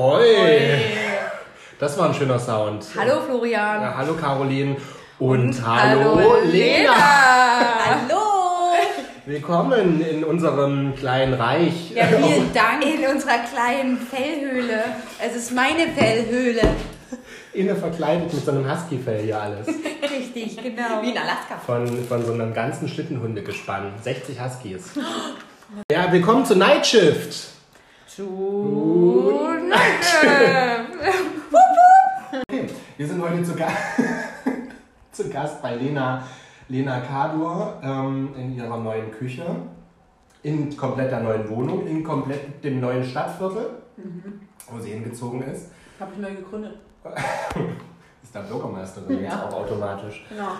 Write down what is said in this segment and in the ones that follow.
Oi. Das war ein schöner Sound. Hallo Florian. Ja, hallo Caroline. Und, hallo, Lena. Hallo. Willkommen in unserem kleinen Reich. Ja, vielen Dank. In unserer kleinen Fellhöhle. Es ist meine Fellhöhle. Inne verkleidet mit so einem Husky-Fell hier alles. Richtig, genau. Wie in Alaska. Von, von so einem ganzen Schlittenhundegespann. 60 Huskies. Ja, willkommen zu Night Shift. Zu Wir sind heute zu, Ga zu Gast bei Lena, Lena Kadur ähm, in ihrer neuen Küche. In kompletter neuen Wohnung, in komplett dem neuen Stadtviertel, wo sie hingezogen ist. Habe ich neu gegründet. Ist da Bürgermeisterin jetzt Ja. auch automatisch. Genau.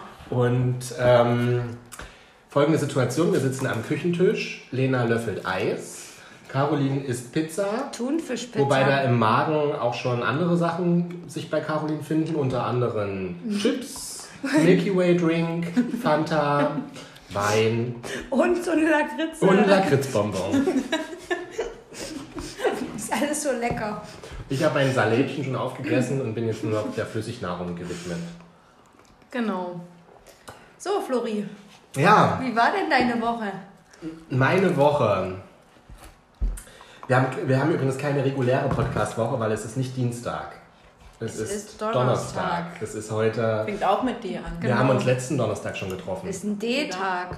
Und ähm, folgende Situation: Wir sitzen am Küchentisch. Lena löffelt Eis. Caroline isst Pizza. Thunfischpizza. Wobei da im Magen auch schon andere Sachen sich bei Caroline finden, unter anderem Chips, Milky Way Drink, Fanta, Wein Und so eine Lakritze. und Lakritzbonbon. Ist alles so lecker. Ich habe mein Salätchen schon aufgegessen und bin jetzt nur noch der Flüssignahrung gewidmet. Genau. So, Flori, Ja, wie war denn deine Woche? meine Woche. Wir haben, wir haben übrigens keine reguläre Podcast-Woche, weil es ist nicht Dienstag. Es, Es ist, ist Donnerstag. Donnerstag. Es ist heute. Fängt auch mit D an. Wir haben uns letzten Donnerstag schon getroffen. Ist ein D-Tag.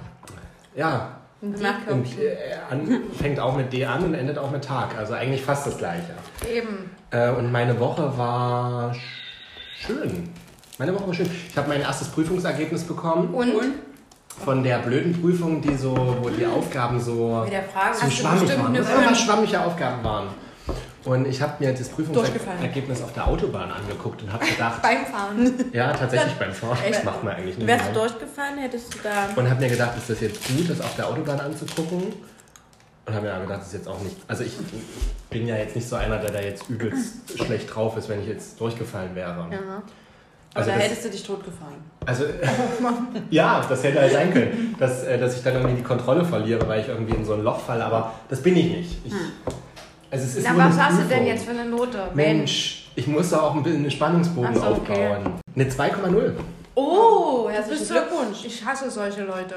Ja, Ein Und äh, an, fängt auch mit D an und endet auch mit Tag. Also eigentlich fast das gleiche. Eben. Äh, und meine Woche war sch- schön. Meine Woche war schön. Ich habe mein erstes Prüfungsergebnis bekommen Und? Von der blöden Prüfung, die so, wo die Aufgaben so, so schwammig waren. immer fünf? schwammige Aufgaben waren. Und ich habe mir das. Prüfungsergebnis auf der Autobahn angeguckt und habe gedacht, Beim Fahren. ja, tatsächlich beim Fahren, das macht man eigentlich nicht. wärst du mehr. durchgefallen, hättest du da. Und habe mir gedacht, ist das jetzt gut, das auf der Autobahn anzugucken? Und habe mir gedacht, das ist jetzt auch nicht. Also ich bin ja jetzt nicht so einer, der da jetzt übelst schlecht drauf ist, wenn ich jetzt durchgefallen wäre. Ja. Also, Oder das, hättest du dich totgefahren. also ja, das hätte halt sein können, dass, äh, dass ich dann irgendwie die Kontrolle verliere, weil ich irgendwie in so ein Loch falle. Aber das bin ich nicht. Ich, also es ist Na, was hast du denn jetzt für eine Note? Mensch, ich muss da auch ein bisschen einen Spannungsbogen so, okay. aufbauen. Eine 2,0. Oh, herzlichen Glückwunsch. Ich hasse solche Leute.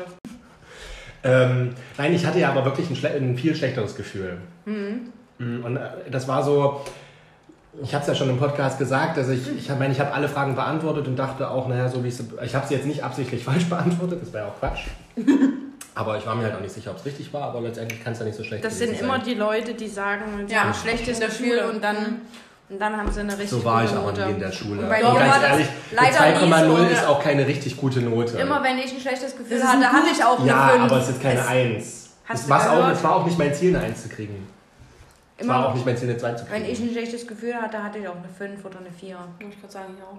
Ähm, nein, ich hatte ja aber wirklich ein, schle ein viel schlechteres Gefühl. Mhm. Und äh, das war so, ich habe es ja schon im Podcast gesagt, dass ich, ich meine, ich habe alle Fragen beantwortet und dachte auch, naja, so wie ich sie, ich habe sie jetzt nicht absichtlich falsch beantwortet, das wäre auch Quatsch. aber ich war mir halt auch nicht sicher, ob es richtig war, aber letztendlich kann es ja nicht so schlecht Das sind immer sein. die Leute, die sagen, sie Ja, haben schlechtes in der Gefühl Schule. und dann, und dann haben sie eine richtig So war ich gute Note. nie in der Schule. Und bei Und mir ganz war das ehrlich, leider eine nie 2,0 so. ist auch keine richtig gute Note. Immer wenn ich ein schlechtes Gefühl hatte, hatte ich auch eine ja, 5. aber es ist keine Es- 1. Hast Es auch, es war auch nicht mein Ziel, eine 1 zu kriegen. Immer- war auch nicht mein Ziel, eine 2 zu kriegen. Wenn ich ein schlechtes Gefühl hatte, hatte ich auch eine 5 oder eine 4. Muss ich gerade sagen, ich auch.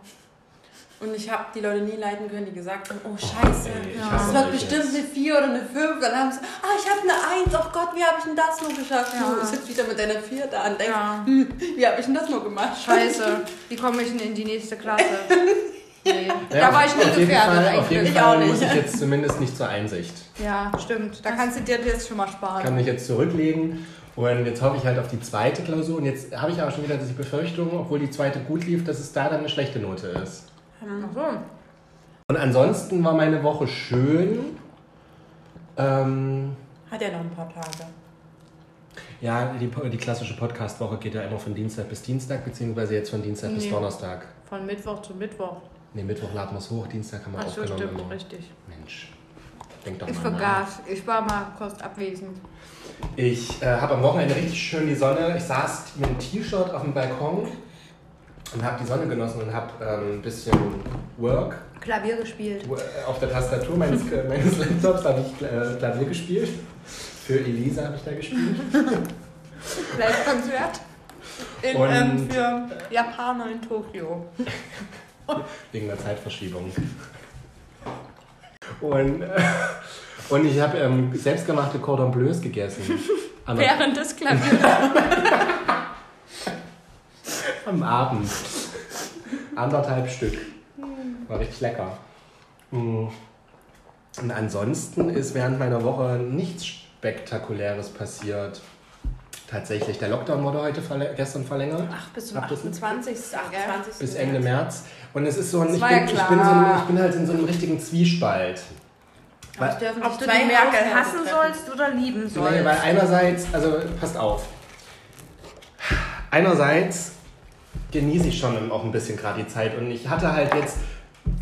Und ich habe die Leute nie leiden können, die gesagt haben, oh scheiße, ey, ich das wird bestimmt jetzt. eine 4 oder eine 5. Dann haben sie, ah, ich habe eine 1, oh Gott, wie habe ich denn das nur geschafft? Ja. Du sitzt wieder mit deiner 4 da und denkst, Ja. hm, wie habe ich denn das nur gemacht? Scheiße, wie komme ich denn in die nächste Klasse? Nee. Ja, da war ich nie auf jeden gefährdet Fall, Auf jeden eigentlich. Ich auch Fall nicht. muss ich jetzt zumindest nicht zur Einsicht. Ja, stimmt. Da kannst du dir jetzt schon mal sparen. kann mich jetzt zurücklegen. Und jetzt hoffe ich halt auf die zweite Klausur. Und jetzt habe ich aber schon wieder die Befürchtung, obwohl die zweite gut lief, dass es da dann eine schlechte Note ist. Ach so. Und ansonsten war meine Woche schön. Ähm, Hat ja noch ein paar Tage. ja, die, die klassische Podcast-Woche geht ja immer von Dienstag bis Dienstag, beziehungsweise jetzt von Dienstag bis Nee. Donnerstag. Von Mittwoch zu Mittwoch. Ne, Mittwoch laden wir es hoch, Dienstag haben wir Ach so, aufgenommen. stimmt, immer. richtig. Mensch, denk doch Ich mal nach. vergaß. Ich war mal kurz abwesend. Ich äh, habe am Wochenende richtig schön die Sonne. Ich saß mit einem T-Shirt auf dem Balkon und habe die Sonne genossen und habe ähm, ein bisschen Work Klavier gespielt. äh, auf der Tastatur meines, meines Laptops habe ich äh, Klavier gespielt. Für Elisa habe ich da gespielt. Live-Konzert. In, Und- ähm, für Japaner in Tokio. Wegen der Zeitverschiebung. Und, äh, und ich habe ähm, selbstgemachte Cordon Bleus gegessen. Am, Während des Klaviers. am Abend. Anderthalb Stück. War richtig lecker. Mm. Und ansonsten ist während meiner Woche nichts Spektakuläres passiert. Tatsächlich. Der Lockdown wurde heute verle gestern verlängert. Ach, bis zum Ach, bis- 28. gell? 28. Bis Ende März. Und es ist so ein, ich bin, ja ich, bin so ein, ich bin halt in so einem richtigen Zwiespalt. Dürfen Ob du die Merkel hassen sollst oder lieben Nee, sollst. weil einerseits, also passt auf. Einerseits genieße ich schon auch ein bisschen gerade die Zeit und ich hatte halt jetzt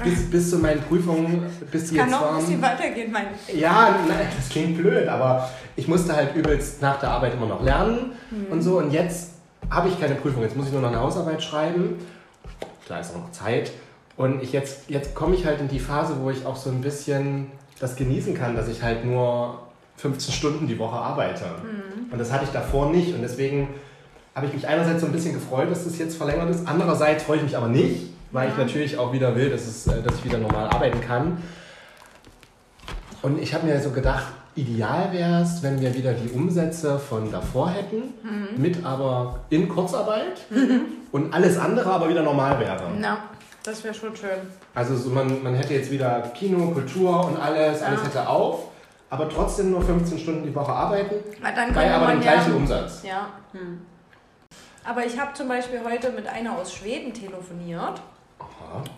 bis, bis zu meinen Prüfungen, bis die Kann jetzt noch ein bisschen waren. weitergehen, mein. Ja, nein, das klingt blöd, aber ich musste halt übelst nach der Arbeit immer noch lernen und so und jetzt habe ich keine Prüfung, jetzt muss ich nur noch eine Hausarbeit schreiben. Da ist auch noch Zeit. Und ich jetzt, jetzt komme ich halt in die Phase, wo ich auch so ein bisschen das genießen kann, dass ich halt nur 15 Stunden die Woche arbeite. Und das hatte ich davor nicht. Und deswegen habe ich mich einerseits so ein bisschen gefreut, dass das jetzt verlängert ist. Andererseits freue ich mich aber nicht, weil ich natürlich auch wieder will, dass, es, äh, dass ich wieder normal arbeiten kann. Und ich habe mir so gedacht, ideal wäre es, wenn wir wieder die Umsätze von davor hätten, mit aber in Kurzarbeit und alles andere aber wieder normal wäre. Na, das wäre schon schön. Also so man, man hätte jetzt wieder Kino, Kultur und alles, alles Ja. hätte auf, aber trotzdem nur 15 Stunden die Woche arbeiten, Weil dann bei aber dem man ja, gleichen Umsatz. ja. Hm. Aber ich habe zum Beispiel heute mit einer aus Schweden telefoniert.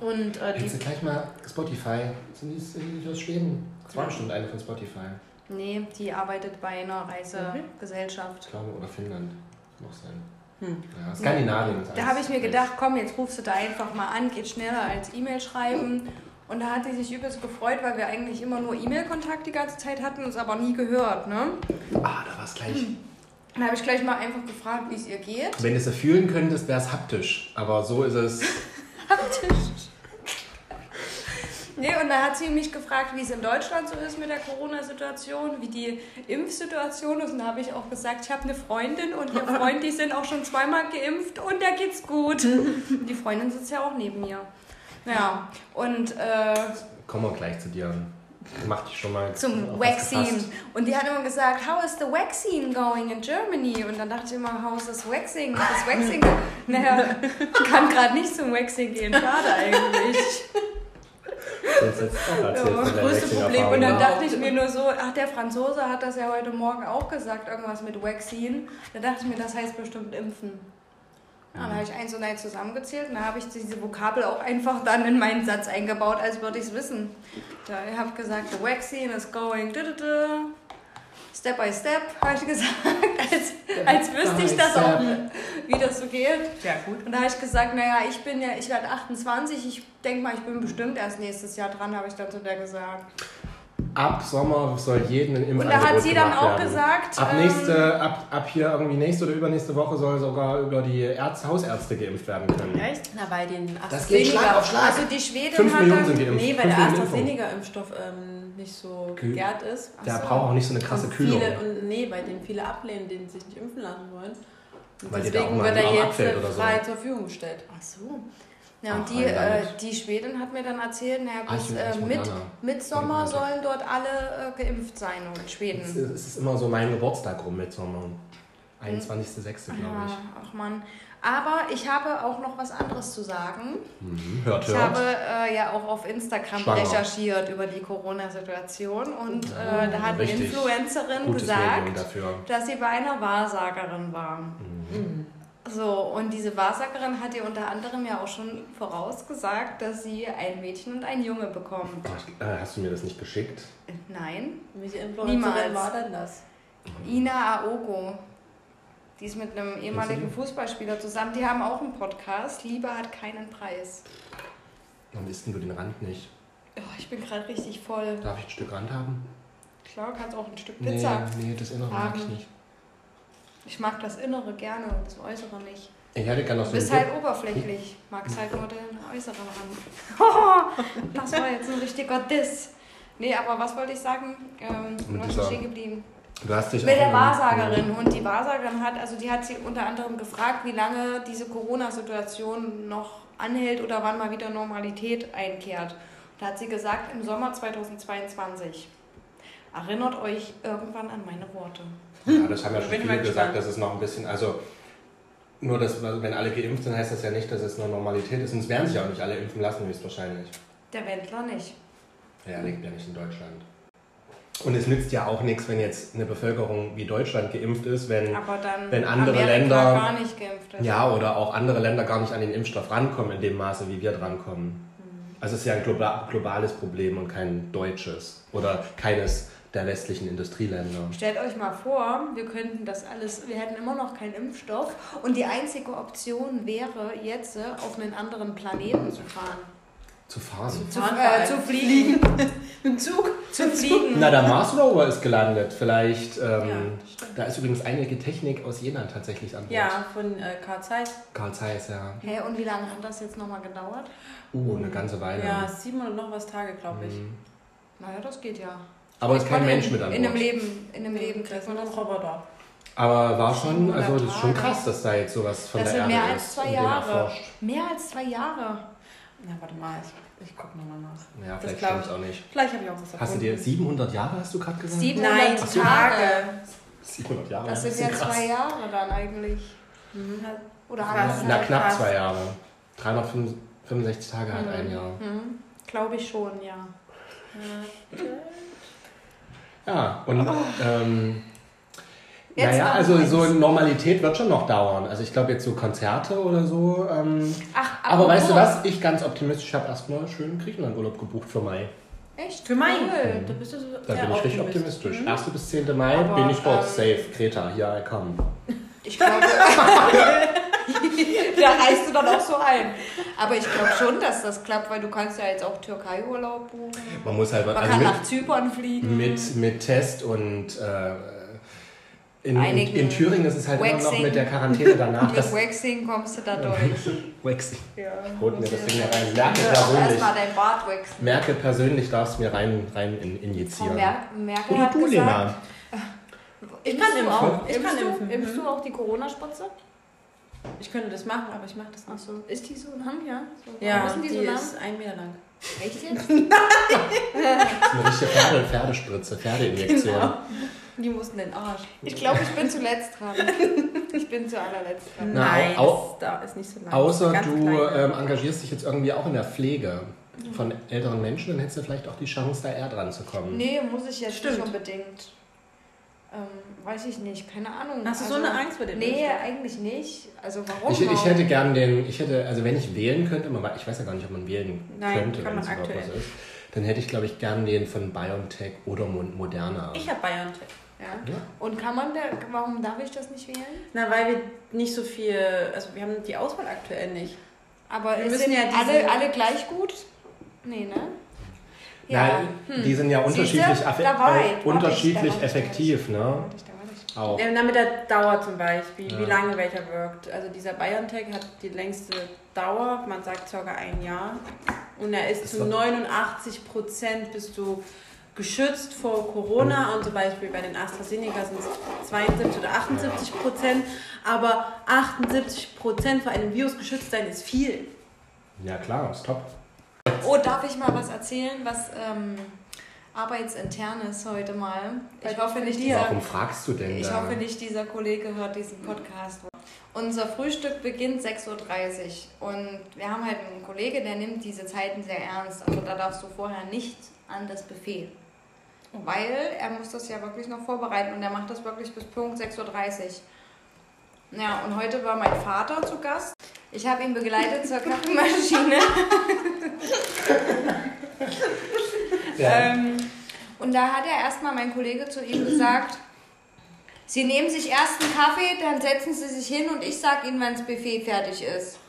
Und äh, Hättest du gleich mal Spotify, sind die, sind die aus Schweden? Das war bestimmt eine von Spotify, nee, die arbeitet bei einer Reisegesellschaft. ich glaube, oder Finnland, muss sein. Hm. Ja, Skandinavien Da habe ich mir gedacht, komm, jetzt rufst du da einfach mal an, geht schneller als E-Mail schreiben. Und da hat sie sich übelst gefreut, weil wir eigentlich immer nur E-Mail-Kontakt die ganze Zeit hatten, uns aber nie gehört. Ne? Ah, da war es gleich. Dann habe ich gleich mal einfach gefragt, wie es ihr geht. Wenn du es fühlen könntest, wäre es haptisch. Aber so ist es. Nee, und da hat sie mich gefragt, wie es in Deutschland so ist mit der Corona-Situation, wie die Impfsituation ist. Und da habe ich auch gesagt, ich habe eine Freundin und ihr Freund, die sind auch schon zweimal geimpft und der geht's gut. Die Freundin sitzt ja auch neben mir. Ja, und äh, Kommen wir gleich zu dir. Mach dich schon mal zum gefasst. Und die hat immer gesagt, how is the vaccine going in Germany? Und dann dachte ich immer, how is this waxing? Das Waxing, naja, kann gerade nicht zum Waxing gehen. Schade eigentlich. Das ist Ja, das der größte Problem. Und dann ne? dachte ich mir nur so, ach, der Franzose hat das ja heute Morgen auch gesagt, irgendwas mit Vaccine. Da dachte ich mir, das heißt bestimmt impfen. Ja, dann habe ich eins und eins zusammengezählt und da habe ich diese Vokabel auch einfach dann in meinen Satz eingebaut, als würde ich es wissen. Da habe ich gesagt, the vaccine is going du, du, du. step by step, habe ich gesagt, als, als wüsste ich das auch, wie das so geht. Ja, gut. Und da habe ich gesagt, naja, ich bin ja, ich werde 28, ich denke mal, ich bin bestimmt erst nächstes Jahr dran, habe ich dann zu der gesagt. Ab Sommer soll jeden Und Impfangebot da hat sie dann auch werden. gesagt, Ab, ähm, nächste, ab, ab hier irgendwie nächste oder übernächste Woche soll sogar über die Ärzte, Hausärzte geimpft werden können. Echt? Na, bei den Das geht Schlag auf Schlag. Also die Schwedin Fünf hat Millionen dann, sind geimpft. Nee, weil der. AstraZeneca-Impfstoff ähm, nicht so Kühl. gegärt ist. Der Ach so. braucht auch nicht so eine krasse und Kühlung. Viele, und nee, bei denen viele ablehnen, denen sich nicht impfen lassen wollen. Und Weil deswegen wird er jetzt oder so. frei zur Verfügung gestellt. Ach so. Ja, und Ach, die, äh, die Schwedin hat mir dann erzählt, naja, Ah, bis ich- äh, mit. Mitsommer Moderna. sollen dort alle äh, geimpft sein und Schweden. ist, es ist immer so mein Geburtstag rum mit Sommer. 21.06. glaube ich. Ja, ach man. Aber ich habe auch noch was anderes zu sagen. Mhm. Hört, Ich hört. habe äh, ja auch auf Instagram Schwanger. recherchiert über die Corona-Situation und äh, da hat eine Richtig. Influencerin Gutes gesagt, dass sie bei einer Wahrsagerin war. Mhm. So, und diese Wahrsagerin hat ihr unter anderem ja auch schon vorausgesagt, dass sie ein Mädchen und ein Junge bekommt. Ach, äh, hast du mir das nicht geschickt? Nein, Welche Influencerin Niemals. war denn das? Ina Aogo. Die ist mit einem ehemaligen? Fußballspieler zusammen. Die haben auch einen Podcast. Liebe hat keinen Preis. Warum isst denn du den Rand nicht? Oh, ich bin gerade richtig voll. Darf ich ein Stück Rand haben? Klar, kannst auch ein Stück Pizza. Nee, nee, das Innere mag ich nicht. Ich mag das Innere gerne und das Äußere nicht. Ich hätte gerne noch Du so bist ein halt oberflächlich. Magst halt nur den Äußeren an. das war jetzt ein richtiger Diss. Nee, aber was wollte ich sagen? Ähm, Mit dieser- stehen geblieben? Du hast dich Mit der in- Wahrsagerin. Und die Wahrsagerin hat, also die hat sie unter anderem gefragt, wie lange diese Corona-Situation noch anhält oder wann mal wieder Normalität einkehrt. Da hat sie gesagt, im Sommer 2022. Erinnert euch irgendwann an meine Worte. Ja, das haben ja schon Bin viele gesagt, dass es noch ein bisschen, also nur, dass, wenn alle geimpft sind, heißt das ja nicht, dass es eine Normalität ist. Und es werden sich auch nicht alle impfen lassen, höchstwahrscheinlich. Der Wendler nicht. Ja, lebt ja nicht in Deutschland. Und es nützt ja auch nichts, wenn jetzt eine Bevölkerung wie Deutschland geimpft ist, wenn, Aber dann wenn andere Amerika Länder- gar nicht geimpft ist. ja, oder auch andere Länder gar nicht an den Impfstoff rankommen in dem Maße, wie wir drankommen. Also es ist ja ein globa- globales Problem und kein deutsches oder keines der westlichen Industrieländer. Stellt euch mal vor, wir könnten das alles, wir hätten immer noch keinen Impfstoff und die einzige Option wäre jetzt, äh, auf einen anderen Planeten zu fahren. Zu fahren. Zu, Fahren äh, zu fliegen. Im Zug. zu fliegen. Na, der Mars Rover ist gelandet. Vielleicht, ähm, Ja, da ist übrigens einige Technik aus Jena tatsächlich an Bord. Ja, von äh, Karl Zeiss. Karl Zeiss, ja. Hä, und wie lange hat das jetzt nochmal gedauert? Uh, eine ganze Weile. Ja, sieben oder noch was Tage, glaube ich. Mhm. Naja, das geht ja. Aber es ist kein Mensch in, mit an In einem Bord. Leben, in einem Leben Das kriegt man das. ein Roboter. Aber war schon, also das ist schon krass, dass da jetzt sowas von Das der sind Erde mehr als ist zwei Jahre. Mehr als zwei Jahre. Na, warte mal, ich, ich gucke nochmal nach. Ja, Das vielleicht stimmt ich. es auch nicht. Vielleicht habe ich auch was Hast du dir erfunden. 700 Jahre, hast du gerade gesagt? Sieben- Nein, Ach so. Tage. 700 Jahre, Das sind ja krass. zwei Jahre dann eigentlich. Mhm. Oder Krass. Na, knapp Krass. zwei Jahre. 365 Tage hat ein Jahr. Mhm. Glaube ich schon, ja. Ja, und ähm, Jetzt naja, also so Normalität wird schon noch dauern. Also ich glaube jetzt so Konzerte oder so. Ähm, Ach, aber weißt du was? Ich ganz optimistisch habe erstmal schön Griechenland-Urlaub gebucht für Mai. Echt? Für Mai. Cool. Da bist du so Da sehr bin ich richtig Optimist. optimistisch. Mhm. 1. bis 10. Mai Aber, bin ich dort. ähm, Safe. Kreta, hier I come. Ich glaube, da reißt du dann auch so ein. Aber ich glaube schon, dass das klappt, weil du kannst ja jetzt auch Türkei-Urlaub buchen. Man muss halt Man also kann mit, nach Zypern fliegen. mit, mit Test und äh, in, in, in Thüringen ist es halt immer noch Waxing. mit der Quarantäne danach. Mit Das Waxing kommst du da durch. Waxing. Ja. Holt mir das Ding rein. Merke Ja, persönlich. Erstmal dein Bart waxen. Merke persönlich darfst du mir rein, rein in, injizieren. Mer Merkel Oder hat du, gesagt, Lena. Ich kann impfst du impfen. auch, Ich impfst kann du, impfst Mhm. du auch die Corona-Spritze? Ich könnte das machen, aber ich mache das nicht. Achso, ist die so lang, ja? So, Ja, ist denn die, die, so lang? ist ein Meter lang. Echt jetzt? Das ist eine richtige Pferde, Pferdespritze, Pferdeinjektion. Genau. Die mussten den Arsch. Ich glaube, ich bin zuletzt dran. Ich bin zu allerletzt dran. Na, Nein, au- da ist nicht so lang. Außer du klein. ähm, engagierst dich jetzt irgendwie auch in der Pflege von älteren Menschen, dann hättest du vielleicht auch die Chance, da eher dran zu kommen. Nee, muss ich jetzt Stimmt. nicht unbedingt. Ähm, weiß ich nicht, keine Ahnung. Hast du so Also, eine Angst vor dem Nee, Impfstoff? eigentlich nicht. Also warum Ich, ich hätte gern den, ich hätte, also wenn ich wählen könnte, man, ich weiß ja gar nicht, ob man wählen Nein, könnte, wenn es überhaupt was ist, dann hätte ich, glaube ich, gern den von BioNTech oder Mo- Moderna. Ich habe BioNTech. Ja. Ja. Und kann man da, warum darf ich das nicht wählen? Na, weil wir nicht so viel, also wir haben die Auswahl aktuell nicht. Aber Wir es müssen sind ja diese- alle, alle gleich gut? Nee, ne? Nein, die sind ja unterschiedlich, Siehste? affe- Da war äh, unterschiedlich war ich, effektiv, ne? Auch. Ja, mit der Dauer zum Beispiel, Ja. wie lange welcher wirkt. Also dieser BioNTech hat die längste Dauer, man sagt ca. ein Jahr. Und er ist Das zu war- 89 Prozent bist du geschützt vor Corona und zum Beispiel bei den AstraZeneca sind es 72 oder 78 Prozent. Aber 78 Prozent vor einem Virus geschützt sein ist viel. Ja klar, ist top. Oh, darf ich mal was erzählen, was ähm, arbeitsintern ist heute mal? Ich Bei- hoffe nicht, dieser, Warum fragst du denn ich da? hoffe nicht, dieser Kollege hört diesen Podcast. Unser Frühstück beginnt 6.30 Uhr und wir haben halt einen Kollege, der nimmt diese Zeiten sehr ernst. Also da darfst du vorher nicht an das Buffet. Weil er muss das ja wirklich noch vorbereiten und er macht das wirklich bis Punkt 6.30 Uhr. Ja, und heute war mein Vater zu Gast. Ich habe ihn begleitet zur Kaffeemaschine. Ja. Ähm, und da hat er erstmal mein Kollege zu ihm gesagt, Sie nehmen sich erst einen Kaffee, dann setzen Sie sich hin und ich sage Ihnen, wenn das Buffet fertig ist.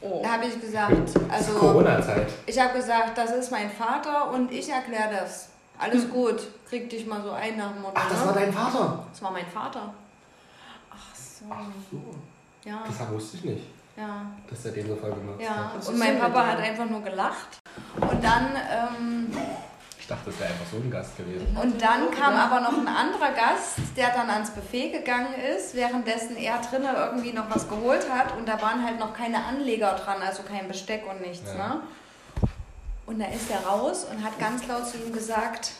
Oh. Da habe ich gesagt, also Corona-Zeit. ich habe gesagt, das ist mein Vater und ich erkläre das. Alles gut, krieg dich mal so ein nach dem Motto. Ach, das ne? war dein Vater. das war mein Vater. Ach so. Ja, das wusste ich nicht, ja. dass er den so voll genutzt Ja, hat. Und mein Papa hat einfach nur gelacht. Und dann, ähm, Ich dachte, das wäre einfach so ein Gast gewesen. und dann kam aber noch ein anderer Gast, der dann ans Buffet gegangen ist, währenddessen er drinnen irgendwie noch was geholt hat. Und da waren halt noch keine Anleger dran, also kein Besteck und nichts. Ja. Ne? Und da ist er raus und hat ganz laut zu ihm gesagt,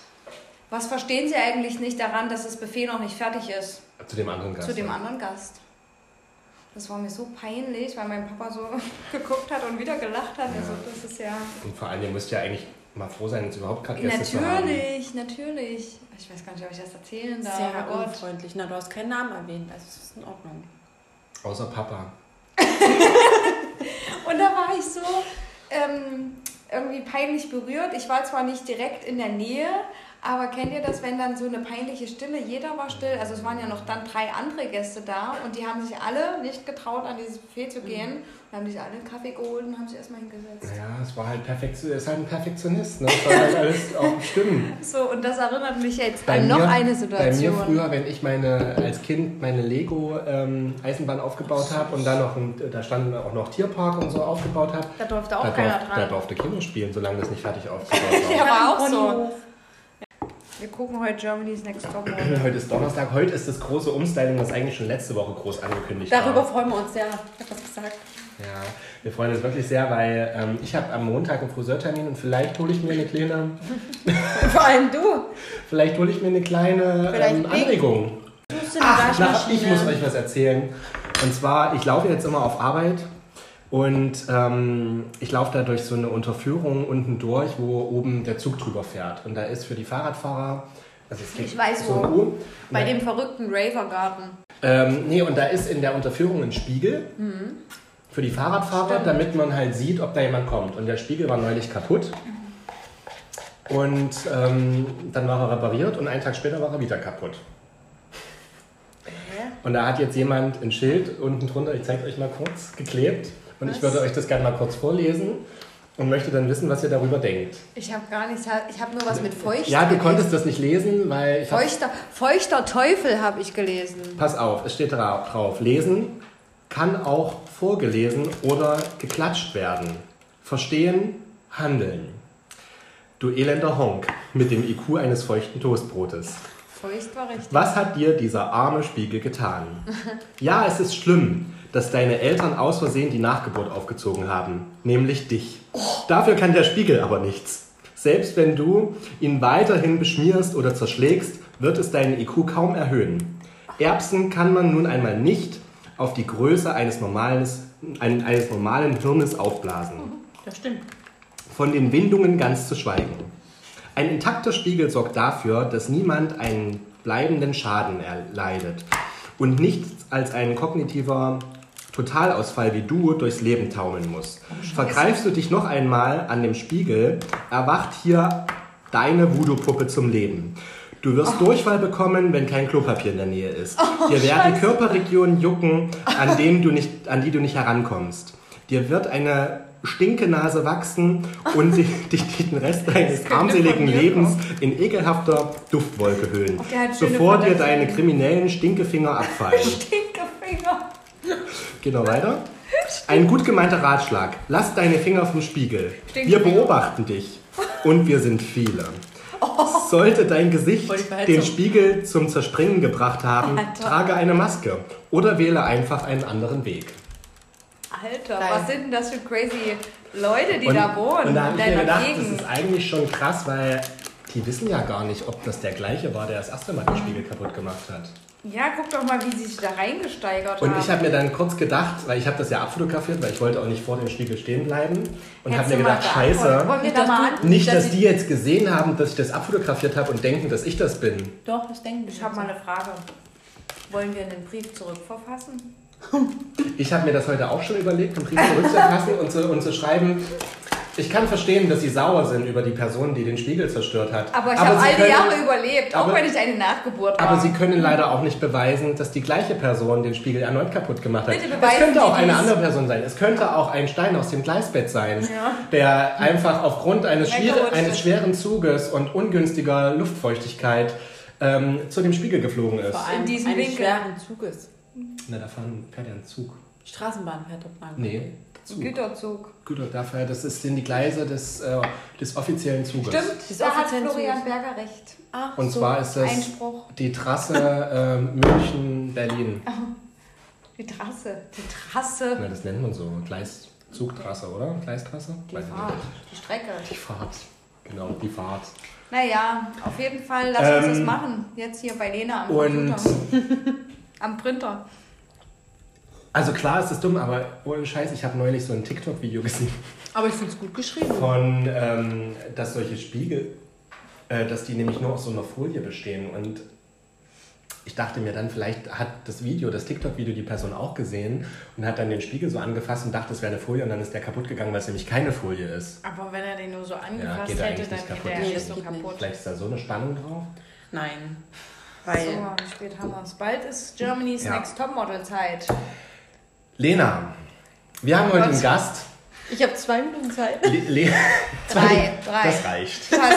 was verstehen Sie eigentlich nicht daran, dass das Buffet noch nicht fertig ist? Zu dem anderen Gast. Zu dem ja. anderen Gast. Das war mir so peinlich, weil mein Papa so geguckt hat und wieder gelacht hat. Also das ist ja... Und vor allem, ihr müsst ja eigentlich mal froh sein, jetzt überhaupt gerade Gäste zu haben. Natürlich, natürlich. Ich weiß gar nicht, ob ich das erzählen darf. Sehr oh unfreundlich. Na, du hast keinen Namen erwähnt, also es ist in Ordnung. Außer Papa. Und da war ich so ähm, irgendwie peinlich berührt. Ich war zwar nicht direkt in der Nähe, aber kennt ihr das, wenn dann so eine peinliche Stille, jeder war still, also es waren ja noch dann drei andere Gäste da und die haben sich alle nicht getraut, an dieses Buffet zu gehen und haben sich alle einen Kaffee geholt und haben sich erstmal hingesetzt. Ja, es war halt perfekt, es ist halt ein Perfektionist, ne? Es soll halt alles auch stimmen. So, und das erinnert mich jetzt Bei an noch mir- eine Bei Situation. mir früher, wenn ich meine als Kind meine Lego ähm, Eisenbahn aufgebaut habe und dann noch ein, da standen auch noch Tierpark und so aufgebaut habe, da durfte auch da, keiner durf, da dran. durfte Kino spielen, solange das nicht fertig aufgebaut Ja, war. war auch so. Wir gucken heute Germany's Next Top Model. Heute ist Donnerstag, heute ist das große Umstyling, das eigentlich schon letzte Woche groß angekündigt Darüber war. freuen wir uns sehr. Ich habe was gesagt. Ja, wir freuen uns wirklich sehr, weil ähm, ich habe am Montag einen Friseurtermin und vielleicht hole ich mir eine kleine, Vor allem du. vielleicht hole ich mir eine kleine ähm. Anregung. Ach, na, Waschmaschine. ich muss euch was erzählen. Und zwar, ich laufe jetzt immer auf Arbeit und ähm, ich laufe da durch so eine Unterführung unten durch, wo oben der Zug drüber fährt. Und da ist für die Fahrradfahrer, also es Ich weiß so wo. Bei dem verrückten Ravergarten. Ähm, nee, und da ist in der Unterführung ein Spiegel für die Fahrradfahrer, Mhm. Stimmt. damit man halt sieht, ob da jemand kommt. Und der Spiegel war neulich kaputt. Und ähm, dann war er repariert und einen Tag später war er wieder kaputt. Und da hat jetzt jemand ein Schild unten drunter, ich zeige euch mal kurz, geklebt. Und ich Was? würde euch das gerne mal kurz vorlesen und möchte dann wissen, was ihr darüber denkt. Ich habe gar nichts, ich habe nur was mit feucht. Ja, du gelesen. konntest das nicht lesen, weil ich Feuchter, feuchter Teufel habe ich gelesen. Pass auf, es steht dra drauf. Lesen kann auch vorgelesen oder geklatscht werden. Verstehen, handeln. Du elender Honk mit dem IQ eines feuchten Toastbrotes. Feucht war richtig. Was hat dir dieser arme Spiegel getan? Ja, es ist schlimm, dass deine Eltern aus Versehen die Nachgeburt aufgezogen haben, nämlich dich. Dafür kann der Spiegel aber nichts. Selbst wenn du ihn weiterhin beschmierst oder zerschlägst, wird es deinen IQ kaum erhöhen. Erbsen kann man nun einmal nicht auf die Größe eines normalen, ein- eines normalen Hirnes aufblasen Das stimmt. von den Windungen ganz zu schweigen. Ein intakter Spiegel sorgt dafür, dass niemand einen bleibenden Schaden erleidet und nicht als ein kognitiver Totalausfall wie du durchs Leben taumeln muss. Vergreifst du dich noch einmal an dem Spiegel, erwacht hier deine Voodoo-Puppe zum Leben. Du wirst Durchfall bekommen, wenn kein Klopapier in der Nähe ist. Dir werden Körperregionen jucken, an, denen du nicht, an die du nicht herankommst. Dir wird eine Stinkenase wachsen und dich, den Rest deines armseligen Lebens in ekelhafter Duftwolke hüllen, bevor dir deine kriminellen Stinkefinger abfallen. Stinkefinger. Geht noch weiter? Ein gut gemeinter Ratschlag. Lass deine Finger vom Spiegel. Wir beobachten dich. Und wir sind viele. Sollte dein Gesicht den Spiegel zum Zerspringen gebracht haben, trage eine Maske oder wähle einfach einen anderen Weg. Alter, Geil. was sind denn das für crazy Leute, die und, da wohnen und da habe ich mir gedacht, Gegend? das ist eigentlich schon krass, weil die wissen ja gar nicht, ob das der gleiche war, der das erste Mal den Spiegel kaputt gemacht hat. Ja, guck doch mal, wie sie sich da reingesteigert Und haben. ich habe mir dann kurz gedacht, weil ich habe das ja abfotografiert, weil ich wollte auch nicht vor dem Spiegel stehen bleiben und habe mir gedacht, scheiße, Wollen wir Nicht, da dass mal an? nicht, dass dass die jetzt gesehen haben, dass ich das abfotografiert habe und denken, dass ich das bin. Doch, das denken die. Ich habe mal eine Frage. Wollen wir einen Brief zurückverfassen? Ich habe mir das heute auch schon überlegt, einen Brief zurückzufassen und zu, und zu schreiben. Ich kann verstehen, dass sie sauer sind über die Person, die den Spiegel zerstört hat. Aber ich habe sie all die können- Jahre überlebt, auch aber- wenn ich eine Nachgeburt war. Aber sie können leider auch nicht beweisen, dass die gleiche Person den Spiegel erneut kaputt gemacht hat. Bitte es beweisen könnte Sie auch eine dies. andere Person sein. Es könnte auch ein Stein aus dem Gleisbett sein, Ja. der einfach aufgrund eines, Weggerutscht eines schweren Zuges und ungünstiger Luftfeuchtigkeit ähm, zu dem Spiegel geflogen ist. Vor allem In diesem eines schweren Zuges. Na, da fahren, fährt ja ein Zug. Straßenbahn fährt dort lang. Nee, Zug. Güterzug. Und dafür, das ist, sind die Gleise des, äh, des offiziellen Zuges. Stimmt, Ist da hat Florian Zug. Berger recht. Ach, Und so. zwar ist das Einspruch. die Trasse ähm, München-Berlin. Die Trasse. Die Trasse. Na, das nennt man so. Gleiszugtrasse, oder? Gleistrasse? Die Weiß Fahrt. Die Strecke. Die Fahrt. Genau, die Fahrt. Naja, auf jeden Fall, lass uns Ähm, das machen. Jetzt hier bei Lena am und- Computer. am Printer. Also klar ist es dumm, aber ohne Scheiß, ich habe neulich so ein TikTok-Video gesehen Aber ich finde es gut geschrieben. von, ähm, dass solche Spiegel, äh, dass die nämlich nur aus so einer Folie bestehen. Und ich dachte mir dann, vielleicht hat das Video, das TikTok-Video die Person auch gesehen und hat dann den Spiegel so angefasst und dachte, es wäre eine Folie und dann ist der kaputt gegangen, weil es nämlich keine Folie ist. Aber wenn er den nur so angefasst geht er hätte, dann kaputt. er nicht das so kaputt. Vielleicht ist da so eine Spannung drauf. Nein. So, Weil. wie spät haben wir es? Bald ist Germany's Ja. Next Topmodel Zeit. Lena, wir haben heute einen. Gast. Ich habe zwei Minuten Zeit. Le Le Drei, drei. Das reicht. Du hast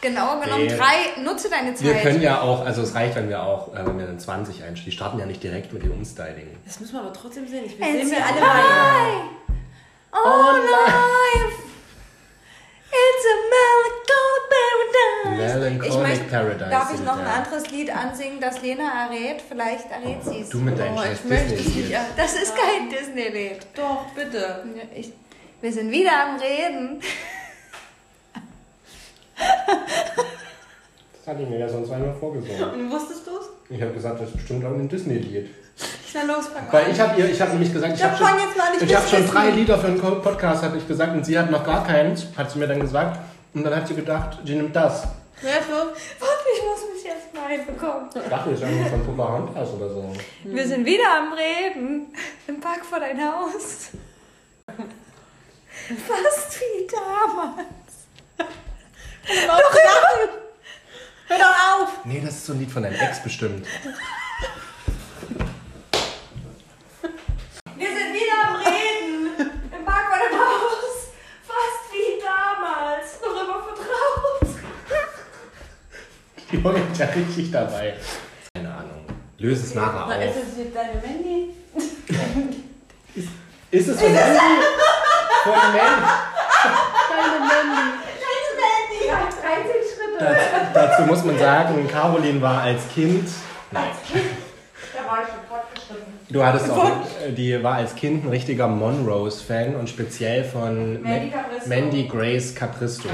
genau genommen Nee. drei. Nutze deine Zeit. Wir können ja auch, also es reicht, wenn wir auch, äh, wenn wir dann 20 einstellen. Die starten ja nicht direkt mit dem Umstyling. Das müssen wir aber trotzdem sehen. Ich will sehen, wie a alle pie. rein. Oh, life. It's a melancholic paradise. Melancholic möchte- Paradise Darf ich noch ein da. anderes Lied ansingen, das Lena errät? Vielleicht errät sie es. Du mit deinem Oh, ich möchte es nicht. Das ist kein Disney-Lied. Doch, bitte. Ja, Ich, wir sind wieder am Reden. Das hatte ich mir ja sonst einmal vorgesungen. Und wusstest du es? Ich habe gesagt, das ist bestimmt irgendein Disney-Lied. Na los, Weil ich habe ihr, ich habe nämlich gesagt, ich habe schon, ich ich hab schon drei Lieder für einen Podcast, habe ich gesagt, und sie hat noch gar keins, hat sie mir dann gesagt. Und dann hat sie gedacht, sie nimmt das. Wer für? Warte, ich muss mich jetzt mal hinbekommen. Ich dachte, ist irgendwie von Pocahontas oder so. Wir sind wieder am Reden. Im Park vor dein Haus. Fast wie damals. Hör doch! Hör doch auf! Nee, das ist so ein Lied von deinem Ex bestimmt. Wir sind wieder am Reden. Im Park vor deinem Haus. Fast wie damals. Noch immer vertraut. Die Junge ist ja richtig dabei. Keine Ahnung. Löse es nachher Na, ist auf. es jetzt deine Mandy? Ist es von Mandy? Von Mandy? Deine Mandy. Deine Mandy hat 13 Schritte. Dazu, dazu muss man sagen, Caroline war als Kind. Nein. Da war ich schon fortgeschritten. Du hattest auch, äh, die war als Kind ein richtiger Monrose-Fan und speziell von Mandy Capristo. Mandy Grace Capristo.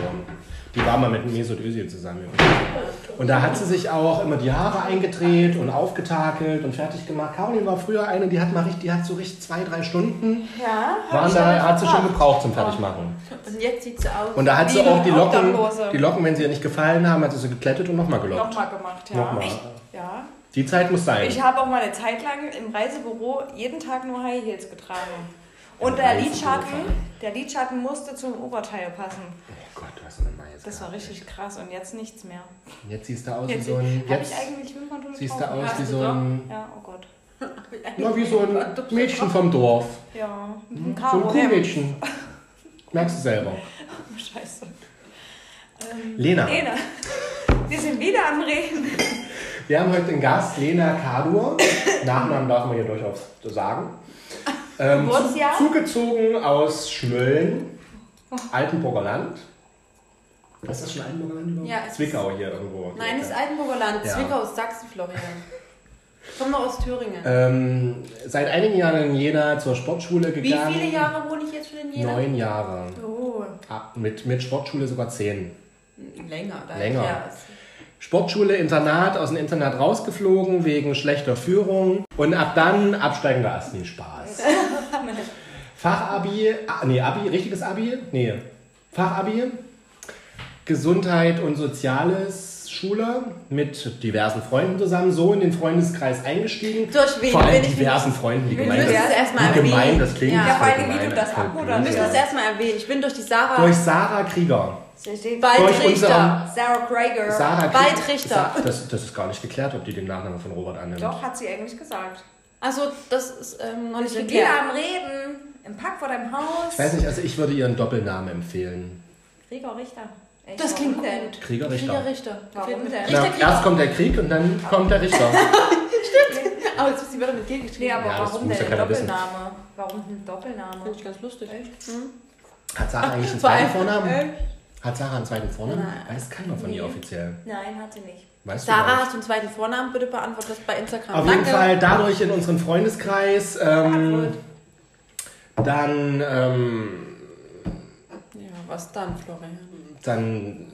Die war mal mit Mesut Özil zusammen. Und da hat sie sich auch immer die Haare eingedreht und aufgetakelt und fertig gemacht. Caroline war früher eine, die hat mal richtig, die hat so richtig zwei, drei Stunden, Ja, waren da, hat sie schon gebraucht zum Fertigmachen. Und jetzt sieht sie aus. Und da hat sie auch die Locken, die Locken, wenn sie ihr nicht gefallen haben, hat sie sie geklettet und nochmal gelockt. Nochmal gemacht, ja. Nochmal. Ja. Die Zeit muss sein. Ich habe auch mal eine Zeit lang im Reisebüro jeden Tag nur High Heels getragen. Und Im der Reisebüro Lidschatten, fahren. der Lidschatten musste zum Oberteil passen. oh Gott, du hast so eine Meise. Das war richtig krass und jetzt nichts mehr. Jetzt siehst du aus wie Jetzt so ein. habe Jetzt ich eigentlich Wimperntuch siehst du aus wie so ein. Ja, oh Gott. Na, wie so ein Mädchen vom Dorf. Ja, mit So einem ein Kuhmädchen. Merkst du selber. Scheiße. Ähm, Lena. Lena. Wir sind wieder am Reden. Wir haben heute den Gast Lena Kadur. Nachnamen darf man hier durchaus so sagen. Ähm, zu, Geburtsjahr? zugezogen aus Schmölln, Altenburger Land. Was ist das schon Altenburger Land überhaupt? Ja, es Zwickau hier irgendwo. Nein, das ist Altenburger Land. Ja. Zwickau ist Sachsen, Florian. Komme noch aus Thüringen. Ähm, seit einigen Jahren in Jena zur Sportschule Wie gegangen. viele Jahre wohne ich jetzt schon in Jena? Neun Jahre. Oh. Ah, Mit, mit Sportschule sogar zehn. Länger. Da Länger. Ja, es- Sportschule, Internat, aus dem Internat rausgeflogen wegen schlechter Führung. Und ab dann absteigender Ast, nie Spaß. Fachabi, ah, nee, Abi, richtiges Abi? Nee, Fachabi, Gesundheit und Soziales Schule mit diversen Freunden zusammen, so in den Freundeskreis eingestiegen. Durch wen Vor allem diversen Freunden, Wen gemein das, erstmal wie gemein das klingt. Ja, vor allem, wie du das voll abmoderiert Ich muss das erstmal erwähnen. Ich bin durch die Sarah Durch Sarah Krieger. Sie steht Bald durch Richter. unseren- Sarah Krager. Sarah Bald Krieger- Richter. Sa das, das ist gar nicht geklärt, ob die den Nachnamen von Robert annimmt. Doch, hat sie eigentlich gesagt. Also, das ist ähm, noch Wir nicht geklärt. am Reden. Im Park vor deinem Haus. Ich weiß nicht, also ich würde ihren Doppelnamen empfehlen. Gregor Richter. Echt, Das klingt warum denn? gut. Krieger Richter. Krieger Richter. Warum denn? Richter Na, Krieger. erst kommt der Krieg und dann kommt der Richter. Aber jetzt ist die Wörter mit G geschrieben. Nee, aber Ja, warum denn keiner wissen. Doppelname? Warum ein Doppelname? Finde ich ganz lustig. Hat Sarah eigentlich einen zweiten Vornamen? Äh, Hat Sarah einen zweiten Vornamen? Nein. Weiß keiner von ihr Nee. offiziell. Nein, hat sie nicht. Weißt du Sarah, nicht. hast du einen zweiten Vornamen? Bitte beantwortet das bei Instagram. Auf jeden Fall dadurch in unseren Freundeskreis. Ähm, dann, ähm, Ja, was dann, Florian? dann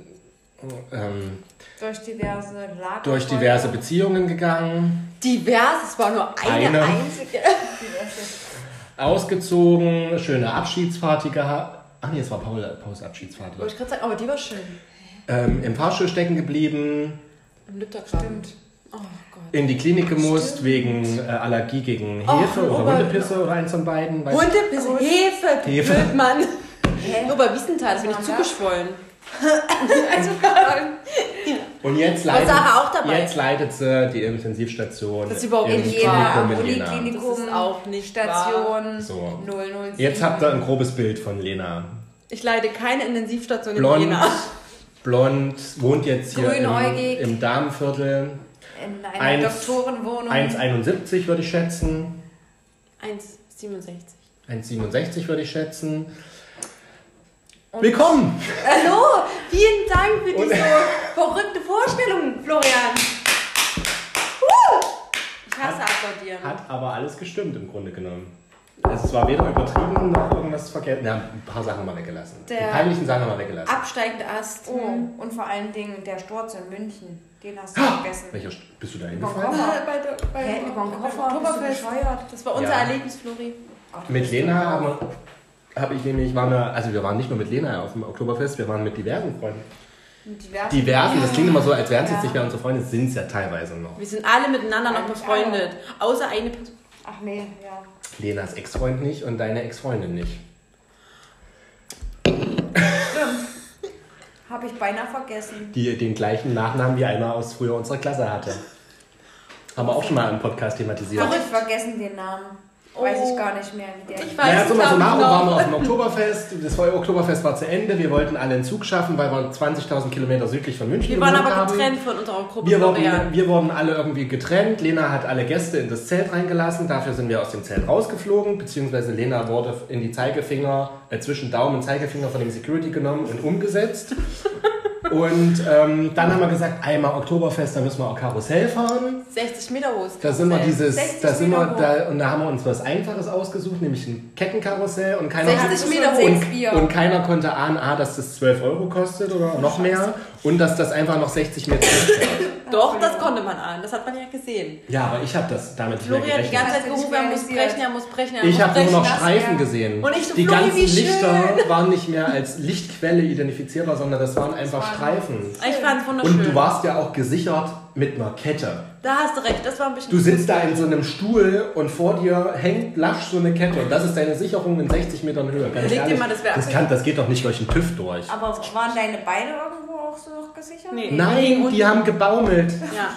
ähm, Durch diverse Lager. durch diverse Beziehungen gegangen, Divers, es war nur eine, Eine. einzige. ausgezogen, schöne Abschiedsparty gehabt. Ach nee, es war Paul, Pauls Abschiedsparty. Wollte ich gerade sagen, aber die war schön. Ähm, Im Fahrstuhl stecken geblieben, Im Lübtergraben. Stimmt. Oh Gott. in die Klinik gemusst wegen äh, Allergie gegen Oh, Hefe oder aber- Hundepisse oder eins von beiden. Hundepisse, Hefe, Hefe. Hefe. Mann. Hä? Nur bei Wiesenthal, das bin ich Was war zugeschwollen. Also, Und jetzt War leitet, Sarah auch dabei? jetzt leitet sie die Intensivstation Das ist überhaupt in Jena. Uniklinikum, Das ist auch nicht Station So. 007. Jetzt habt ihr ein grobes Bild von Lena. Ich leite keine Intensivstation Blond, in Jena. blond, wohnt jetzt hier im, im Darmviertel. in einer Eins- Doktorenwohnung. 1,71 würde ich schätzen. 1,67. 1,67 würde ich schätzen. Und- Willkommen! Hallo, vielen Dank für diese verrückte Vorstellung, Florian. Ich hasse applaudieren. Hat aber alles gestimmt im Grunde genommen. Also es war weder übertrieben noch irgendwas verkehrt. Na, ein paar Sachen haben wir weggelassen. Die Der- peinlichen Sachen haben wir weggelassen. Absteigende Ast. Oh, und vor allen Dingen der Sturz in München. Den hast du Ah, vergessen. Welcher St- bist du da hingefallen? Koffer. Bei der, bei Hä, über den Koffer? Bist du Oktoberfest. bescheuert? Das war unser Ja. Erlebnis, Flori. Mit Lena habe hab ich nämlich, waren wir, also wir waren nicht nur mit Lena auf dem Oktoberfest, wir waren mit diversen Freunden. Mit diversen- Diversen, das klingt immer so, als wären es Ja. jetzt nicht mehr unsere Freunde, sind es ja teilweise noch. Wir sind alle miteinander noch befreundet. Außer eine Person. Ach nee, ja. Lenas Ex-Freund nicht und deine Ex-Freundin nicht. Stimmt. Habe ich beinahe vergessen. Die den gleichen Nachnamen wie einer aus früher unserer Klasse hatte. Haben wir auch schon mal im Podcast thematisiert. Habe ich vergessen den Namen. Weiß ich gar nicht mehr, wie der Ich weiß Naja, es, summa summarum noch. waren wir auf dem Oktoberfest. Das war- Oktoberfest war zu Ende. Wir wollten alle einen Zug schaffen, weil wir 20.000 Kilometer südlich von München Wir waren aber haben. getrennt von unserer Gruppe, Wir wurden, wir wurden alle irgendwie getrennt. Lena hat alle Gäste in das Zelt reingelassen. Dafür sind wir aus dem Zelt rausgeflogen. Beziehungsweise Lena wurde in die Zeigefinger, äh, zwischen Daumen und Zeigefinger von dem Security genommen und umgesetzt. und ähm, dann haben wir gesagt, einmal Oktoberfest, da müssen wir auch Karussell fahren. 60 Meter hohes Da sind wir dieses, 60 da sind wir, hoch. da, und da haben wir uns was Einfaches ausgesucht, nämlich ein Kettenkarussell und keiner 60 Meter hoch. Und, und keiner konnte ahnen, A, dass das 12 Euro kostet oder noch mehr und dass das einfach noch 60 Meter hoch Doch, das konnte man ahnen. Das hat man ja gesehen. Ja, aber ich habe das damit nicht mehr Florian die gerechnet. ganze Zeit gerufen, er muss brechen, er muss brechen, er Ich muss habe nur brechen. noch Streifen gesehen. Und ich so, Die Flori, ganzen. Lichter waren nicht mehr als Lichtquelle identifizierbar, sondern das waren einfach Streifen. Ich fand's wunderschön. Und du warst ja auch gesichert mit einer Kette. Da hast du recht, das war ein bisschen... Du sitzt da in so einem Stuhl und vor dir hängt lasch so eine Kette und das ist deine Sicherung in 60 Metern Höhe. Ganz Leg dir mal das Werk. das, kann, das geht doch nicht durch den TÜV durch. Aber waren deine Beine irgendwo auch so noch gesichert? Nee. Nein, die haben gebaumelt. Ja.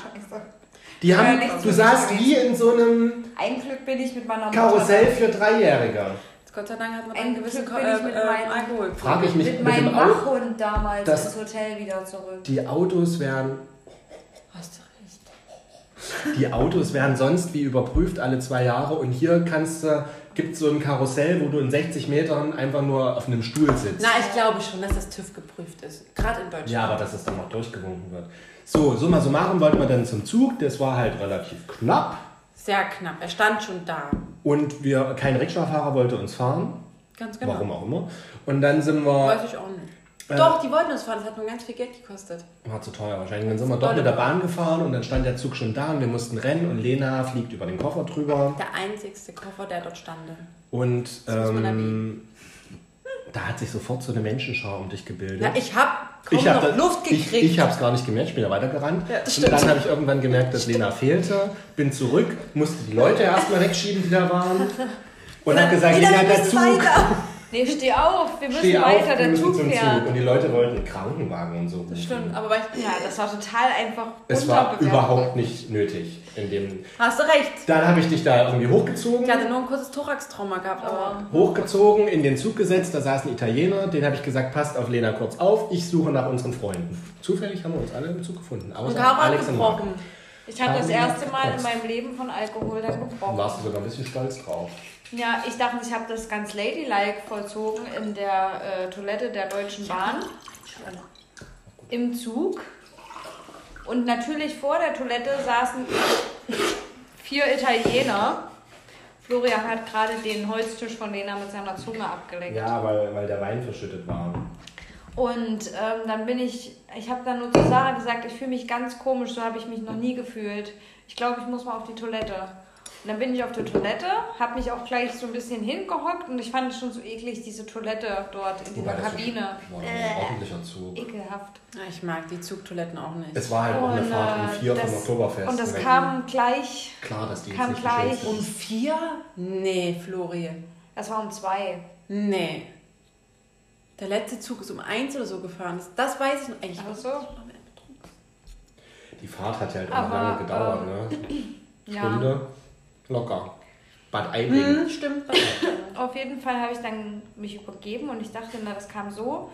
Die Ja, haben, nichts du saßt wie in so einem Ein Glück bin ich mit meiner Mutter. Karussell für Dreijährige. Gott sei Dank hat man Ein einen gewissen Glück Ko- bin ich mit äh, äh, meinem- Alkohol. Frage ich mich Mit mit, meinem. Wachhund damals Das- ins Hotel wieder zurück. Die Autos recht. Die Autos werden sonst wie überprüft alle zwei Jahre und hier kannst du, gibt so ein Karussell, wo du in 60 Metern einfach nur auf einem Stuhl sitzt. Na, ich glaube schon, dass das TÜV geprüft ist. Gerade in Deutschland. Ja, aber dass es dann noch durchgewunken wird. So, summa summarum wollten wir dann zum Zug. Das war halt relativ knapp. Sehr knapp. Er stand schon da. Und wir, kein Rikscha-Fahrer wollte uns fahren. Ganz genau. Warum auch immer. Und dann sind wir, Weiß ich auch nicht. Äh, Doch, die wollten uns fahren. Das hat nur ganz viel Geld gekostet. war zu teuer wahrscheinlich. Dann sind wir doch mit der Bahn gefahren und dann stand der Zug schon da und wir mussten rennen und Lena fliegt über den Koffer drüber. Der einzigste Koffer, der dort stand. Und ähm, da hat sich sofort so eine Menschenschau um dich gebildet. Ja, ich hab kaum Ich habe noch Luft gekriegt. Ich, ich habe es gar nicht gemerkt, ich bin ja weitergerannt. Ja, und dann habe ich irgendwann gemerkt, dass Lena fehlte, bin zurück, musste die Leute erstmal wegschieben, die da waren. Und habe gesagt, Lena, der Zug, weiter. Nee, steh auf, wir müssen steh auf, weiter, wir der Zug zum Zug. fährt. Und die Leute wollten einen Krankenwagen und so. Das stimmt, aber ich, Ja, das war total einfach Es war überhaupt nicht nötig. In dem hast du recht. dann habe ich dich da irgendwie hochgezogen. Ich hatte nur ein kurzes Thorax-Trauma gehabt, aber Hochgezogen, in den Zug gesetzt, da saß ein Italiener, den habe ich gesagt, passt auf Lena kurz auf, ich suche nach unseren Freunden. Zufällig haben wir uns alle im Zug gefunden, außer und Alex und gebrochen. Ich habe das erste Mal in meinem Leben von Alkohol dann Da gebrochen. warst du sogar ein bisschen stolz drauf. Ja, ich dachte, ich habe das ganz ladylike vollzogen in der äh, Toilette der Deutschen Bahn. Im Zug. Und natürlich vor der Toilette saßen vier Italiener. Florian hat gerade den Holztisch von Lena mit seiner Zunge abgeleckt. Ja, weil, weil der Wein verschüttet war. Und ähm, dann bin ich, ich habe dann nur zu Sarah gesagt, ich fühle mich ganz komisch, so habe ich mich noch nie gefühlt. Ich glaube, ich muss mal auf die Toilette. Und dann bin ich auf der Toilette, habe mich auch gleich so ein bisschen hingehockt und ich fand es schon so eklig, diese Toilette dort in dieser Wobei, das Kabine. war ein Äh, ordentlicher Zug. ekelhaft. Ich mag die Zugtoiletten auch nicht. Es war halt auch eine Und, Fahrt um vier vom das- Oktoberfest. Und das weg. kam gleich, Klar, dass die kam jetzt nicht gleich Um vier? Nee, Flori. das war um zwei. Nee. Der letzte Zug ist um eins oder so gefahren. Das, das weiß ich noch. Eigentlich Ach so. Die Fahrt hat ja halt auch Aber, lange gedauert, ne? Ja. Locker. Bad Aibling. Hm, stimmt. Auf jeden Fall habe ich dann mich übergeben und ich dachte, na, das kam so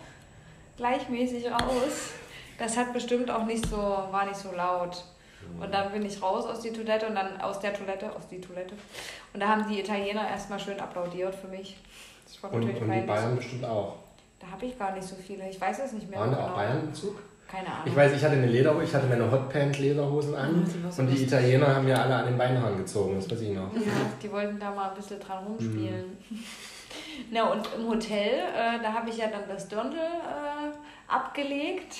gleichmäßig raus. Das hat bestimmt auch nicht so, war nicht so laut. Und dann bin ich raus aus die Toilette und dann aus der Toilette, aus die Toilette. Und da haben die Italiener erstmal schön applaudiert für mich. Das war Und, natürlich und die. Bayern bestimmt auch. Da habe ich gar nicht so viele. Ich weiß es nicht mehr. Waren da genau. auch Bayern im Zug? Keine Ahnung. Ich weiß, ich hatte eine Leder, ich hatte meine Hotpants-Lederhosen an Ah, die und die. Italiener haben mir alle an den Beinhaaren gezogen, das weiß ich noch. Ja, die wollten da mal ein bisschen dran rumspielen. Mhm. Na, und im Hotel, äh, da habe ich ja dann das Dirndl äh, abgelegt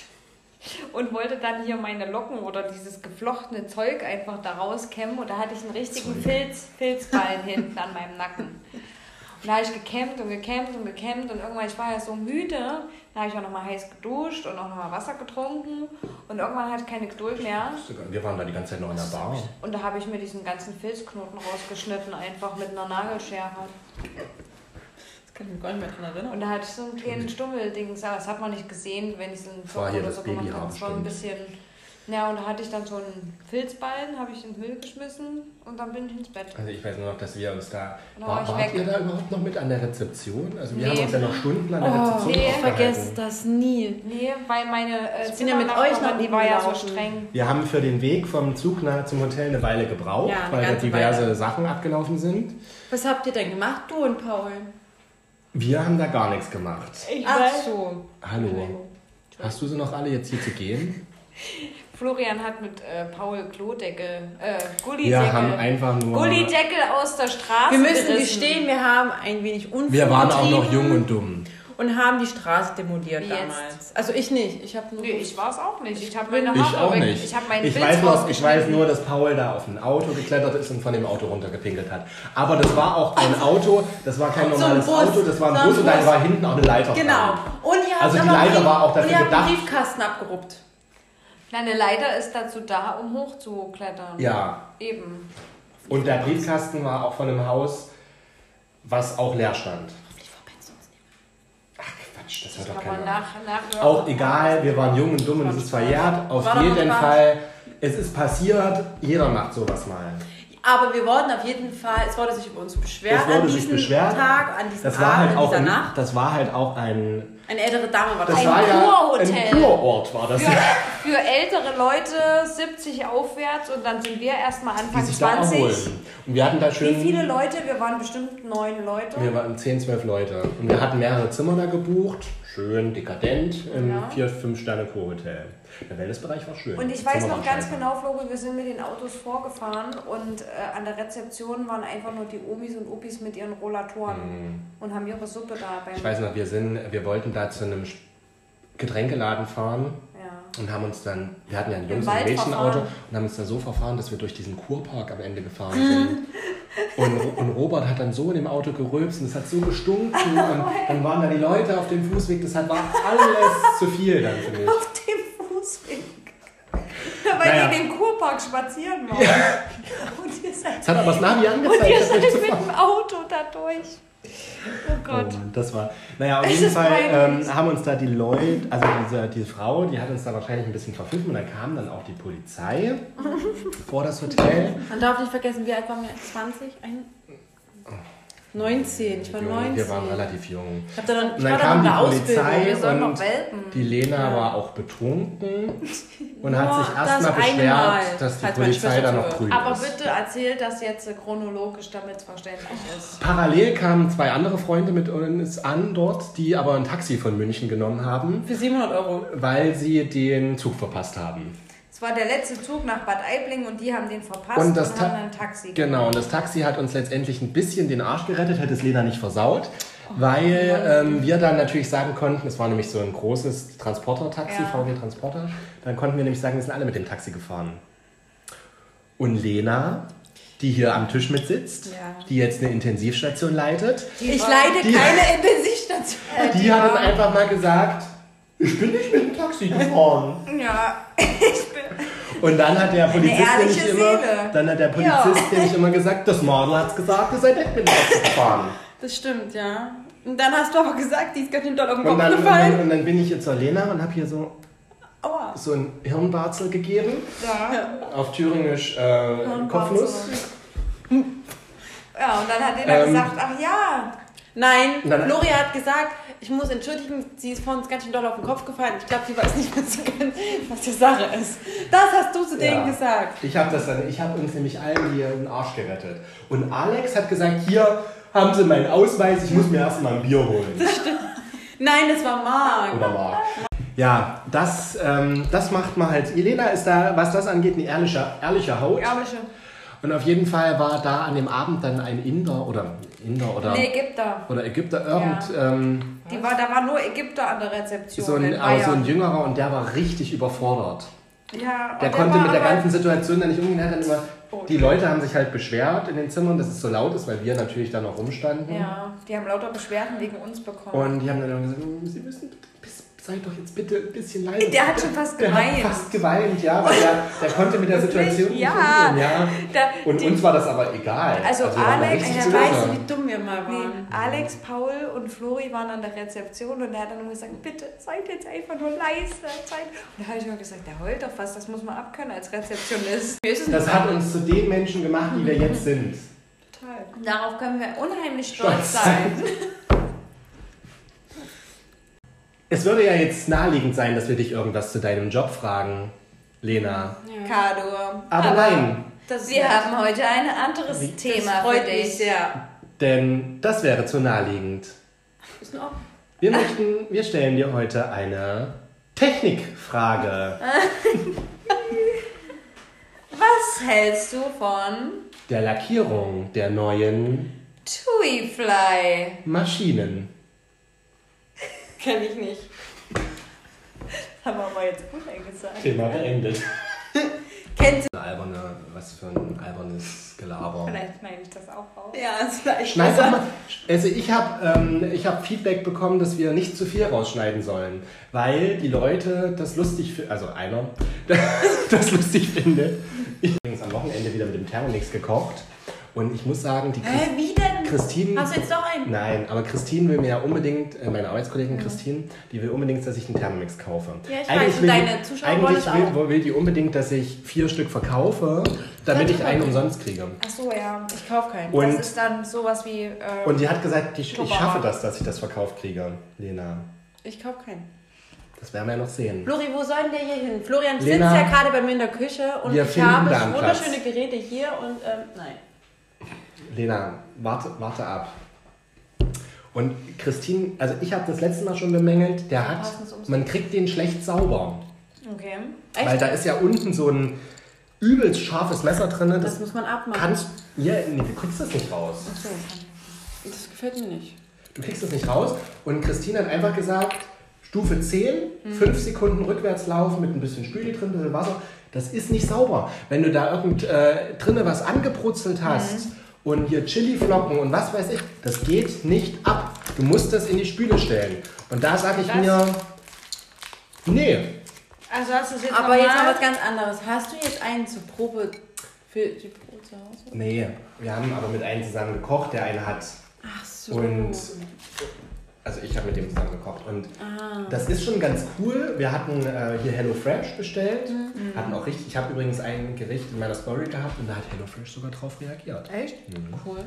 und wollte dann hier meine Locken oder dieses geflochtene Zeug einfach da rauskämmen. Und da hatte ich einen richtigen Zeug. Filz, Filzballen hinten an meinem Nacken. Und da habe ich gekämmt und gekämmt und gekämmt und irgendwann, ich war ja so müde, da habe ich auch nochmal heiß geduscht und auch nochmal Wasser getrunken und irgendwann hatte ich keine Geduld mehr. Wir waren da die ganze Zeit noch in der Bar. Und da habe ich mir diesen ganzen Filzknoten rausgeschnitten, einfach mit einer Nagelschere. Das kann ich mich gar nicht mehr dran erinnern. Und da hatte ich so einen kleinen Stummeldings, aber das hat man nicht gesehen, wenn ich so Vlog hier oder das so gemacht habe. Das war ein bisschen. Ja, und da hatte ich dann so einen Filzballen, habe ich in den Müll geschmissen und dann bin ich ins Bett. Also ich weiß nur noch, dass wir uns da... Da War, war ich wart weg. ihr da überhaupt noch mit an der Rezeption? Also wir Nee. haben uns ja noch Stunden an der Oh, Rezeption nee, aufgehalten. das nie. Nee, weil meine äh, Ich bin ja mit euch nach die war ja so streng. Wir haben für den Weg vom Zug nach zum Hotel eine Weile gebraucht, Ja, eine weil da diverse Weile. Sachen abgelaufen sind. Was habt ihr denn gemacht, du und Paul? Wir haben da gar nichts gemacht. Ich Ach weiß. so. Hallo. Hast du sie noch alle jetzt hier zu gehen? Florian hat mit äh, Paul Klodeckel, äh, Gullideckel, Wir haben einfach nur... Gullideckel aus der Straße Wir müssen gerissen. gestehen, wir haben ein wenig Unfug Wir waren auch noch jung und dumm. und haben die Straße demoliert Wie damals. Also ich nicht. Ich habe nur. Nee, ich war es auch nicht. Ich habe meine Ich Haare auch weg. nicht. Ich habe meinen Ich Filz weiß, noch, ich weiß nur, dass Paul da auf ein Auto geklettert ist und von dem Auto runtergepinkelt hat. Aber das war auch ein Auto, das war kein So ein normales Bus. Auto, das war ein So ein Bus und da Bus. war hinten auch eine Leiter Genau. Und ihr habt Also die Leiter war auch dafür und ihr habt gedacht- einen Briefkasten abgeruppt. Na, eine Leiter ist dazu da, um hochzuklettern. Ja, Eben. und der Briefkasten war auch von einem Haus, was auch leer stand. Ach Quatsch, das hört doch keiner. nach, nach Auch egal, wir waren jung und dumm und es ist verjährt. Auf War jeden. Fall, es ist passiert, jeder macht sowas mal. Aber wir wurden auf jeden Fall, es wurde sich über uns beschwert Es wurde an sich diesem beschwert. Tag, an diesem Das war Abend, halt an auch dieser ein, Nacht. das war halt auch ein Eine ältere Dame war das. Das Ein war ja Kurhotel. ein Kurort war das Für, für ältere Leute 70 aufwärts und dann sind wir erstmal Die Anfang sich da 20. erholen. Und wir hatten da schön. Wie viele Leute? Wir waren bestimmt neun Leute. Wir waren 10, 12 Leute. Und wir hatten mehrere Zimmer da gebucht. Schön dekadent im Ja. 4-5-Sterne-Kurhotel. Der Wellnessbereich war schön. Und ich weiß noch ganz genau, Floge, wir sind mit den Autos vorgefahren und äh, an der Rezeption waren einfach nur die Omis und Opis mit ihren Rollatoren und haben ihre Suppe da. Mhm. Ich weiß noch, wir, sind, wir wollten da zu einem Getränkeladen fahren ja. und haben uns dann, wir hatten ja ein Jungs- und Mädchenauto und haben uns da so verfahren, dass wir durch diesen Kurpark am Ende gefahren sind. Und, und Robert hat dann so in dem Auto gerülpst und es hat so gestunken und dann waren da die Leute auf dem Fußweg, das war alles zu viel dann für mich. Auf dem Fußweg. Weil Naja. die in dem Kurpark spazieren waren. Und ihr seid, Es hat aber das Navi und angezeigt, ihr dass seid mit dem Auto da durch. Oh Gott. Oh, das war. Naja, auf Es jeden Fall ähm, haben uns da die Leute, also diese, diese Frau, die hat uns da wahrscheinlich ein bisschen verpfiffen und dann kam dann auch die Polizei vor das Hotel. Man darf nicht vergessen, wie alt waren wir? 20? Ein, 19. Ich war Jung, 19. Wir waren relativ jung. Ich, hab da Und ich dann war da kam in die der Ausbildung. Polizei sollen und die Lena Ja. war auch betrunken und hat sich erstmal eine Mal, beschwert, dass die Polizei da noch zuhört. drüben Aber ist. bitte erzählt das jetzt chronologisch, damit es verständlich ist. Parallel kamen zwei andere Freunde mit uns an dort, die aber ein Taxi von München genommen haben, Für 700 Euro. weil sie den Zug verpasst haben. War der letzte Zug nach Bad Aibling und die haben den verpasst Und und, das Ta- haben dann ein Taxi Genau, und das Taxi hat uns letztendlich ein bisschen den Arsch gerettet, hätte es Lena nicht versaut. weil ähm, wir dann natürlich sagen konnten, es war nämlich so ein großes Transporter-Taxi, Ja. VW Transporter, dann konnten wir nämlich sagen, wir sind alle mit dem Taxi gefahren. Und Lena, die hier am Tisch mit sitzt, Ja. die jetzt eine Intensivstation leitet, Ich war- leite Die- keine Intensivstation. Äh, die hat dann einfach mal gesagt, ich bin nicht mit dem Taxi gefahren. Ja, Und dann hat der Polizist nämlich immer, dann hat der Polizist nämlich immer gesagt, das Model hat's gesagt, ihr seid nicht mit gefahren. Das stimmt, ja. Und dann hast du aber gesagt, die ist ganz schön doll auf den Und Kopf dann, und, gefallen. dann, und dann bin ich jetzt zur Lena und habe hier so, Aua. so ein Hirnbarzel gegeben, ja. auf Thüringisch äh, Kopfnuss. Ja, und dann hat er Ähm. gesagt, ach ja. Nein, Nein, nein. Lori hat gesagt, ich muss entschuldigen, sie ist vor uns ganz schön doll auf den Kopf gefallen. Ich glaube, sie weiß nicht mehr so ganz, was die Sache ist. Das hast du zu denen Ja. gesagt. Ich habe das dann, ich habe uns nämlich allen hier den Arsch gerettet. Und Alex hat gesagt, hier haben Sie meinen Ausweis, ich muss mir erstmal ein Bier holen. Nein, das war Marc. Oder Marc. Ja, das, ähm, das macht man halt. Elena ist da, was das angeht, eine ehrliche, ehrliche Haut. Ehrliche. Und auf jeden Fall war da an dem Abend dann ein Inder oder Inder oder, Nee, Ägypter. oder Ägypter irgend, ähm, Die war, da war nur Ägypter an der Rezeption. so, ein, in aber so ein jüngerer und der war richtig überfordert. Ja, Der und konnte mit der ganzen Situation dann nicht umgehen. Hat dann immer, Oh, die Leute haben sich halt beschwert in den Zimmern, dass es so laut ist, weil wir natürlich da noch rumstanden. Ja, die haben lauter Beschwerden wegen uns bekommen. Und die haben dann immer gesagt, "Oh, Sie müssen bitte, bis- seid doch jetzt bitte ein bisschen leiser. Der hat schon fast der geweint. Hat fast geweint, ja, weil der, der konnte mit der? Situation nicht Ja. umgehen. Ja. Da, Und die, uns war das aber egal. Also da Alex, der der böse. weiß, wie dumm wir mal nee, waren. Alex, Paul und Flori waren an der Rezeption und er hat dann immer gesagt, bitte seid jetzt einfach nur leise. Seid. Und da habe ich immer gesagt, der heult doch fast, das muss man abkönnen als Rezeptionist. Das nicht hat uns zu den Menschen gemacht, die wir jetzt sind. total. Darauf können wir unheimlich Stolz stolz sein. Es würde ja jetzt naheliegend sein, dass wir dich irgendwas zu deinem Job fragen, Lena. Kado. Aber, nein, Das Wir haben heute ein anderes Wie- Thema das freut für mich dich. sehr. denn das wäre zu naheliegend. Wir möchten, wir stellen dir heute eine Technikfrage. Was hältst du von Der Lackierung der neuen Tuifly? Maschinen. Kenn ich nicht. Das haben wir aber jetzt gut eingesagt. Thema beendet. Kennt Eine alberne, was für ein albernes Gelaber. Vielleicht schneide ich das auch raus. Ja, ist vielleicht Schneid besser. mal. Also ich habe ähm, ich hab Feedback bekommen, dass wir nicht zu viel rausschneiden sollen, weil die Leute das lustig finden, also einer, das lustig findet. Ich habe übrigens am Wochenende wieder mit dem Thermomix gekocht und ich muss sagen, die Christ Hä, wie denn? Christine... Hast du jetzt doch einen? Nein, aber Christine will mir ja unbedingt, äh, meine Arbeitskollegin Christine, die will unbedingt, dass ich einen Thermomix kaufe. Ja, ich weiß, und will, deine Zuschauer eigentlich will, will die unbedingt, dass ich vier Stück verkaufe, damit ich einen umsonst kriege. Ach so, ja. Ich kauf keinen. Und- das ist dann sowas wie. Äh, Und die hat gesagt, ich, ich schaffe das, dass ich das verkauft kriege, Lena. Ich kauf keinen. Das werden wir ja noch sehen. Flori, wo sollen wir hier hin? Florian Lena, sitzt ja gerade bei mir in der Küche und wir ich habe wunderschöne Geräte hier und ähm, nein. Lena, warte, warte ab. Und Christine, also ich habe das letzte Mal schon bemängelt, der hat, man kriegt den schlecht sauber. okay. Echt? Weil da ist ja unten so ein übelst scharfes Messer drin. das Das muss man abmachen. kannst, ja, nee, du kriegst das nicht raus. Ach so. Das gefällt mir nicht. Du kriegst das nicht raus. Und Christine hat einfach gesagt, Stufe 10, 5 Sekunden rückwärts laufen mit ein bisschen Spüli drin, ein bisschen Wasser. Das ist nicht sauber. Wenn du da irgend äh, drinnen was angebrutzelt hast und hier Chiliflocken und was weiß ich, das geht nicht ab. Du musst das in die Spüle stellen. Und da sage ich Das- mir, nee, Also hast du es jetzt Aber jetzt mal was ganz anderes. Hast du jetzt einen zur Probe für die Probe zu Hause? nee. Wir haben aber mit einem zusammen gekocht. Der eine hat, Ach so. Und- also ich habe mit dem zusammen gekocht. Und ah. Das ist schon ganz cool. Wir hatten äh, hier HelloFresh bestellt. Hatten auch richtig. Ich habe übrigens ein Gericht in meiner Story gehabt und da hat HelloFresh sogar drauf reagiert. Echt? Cool.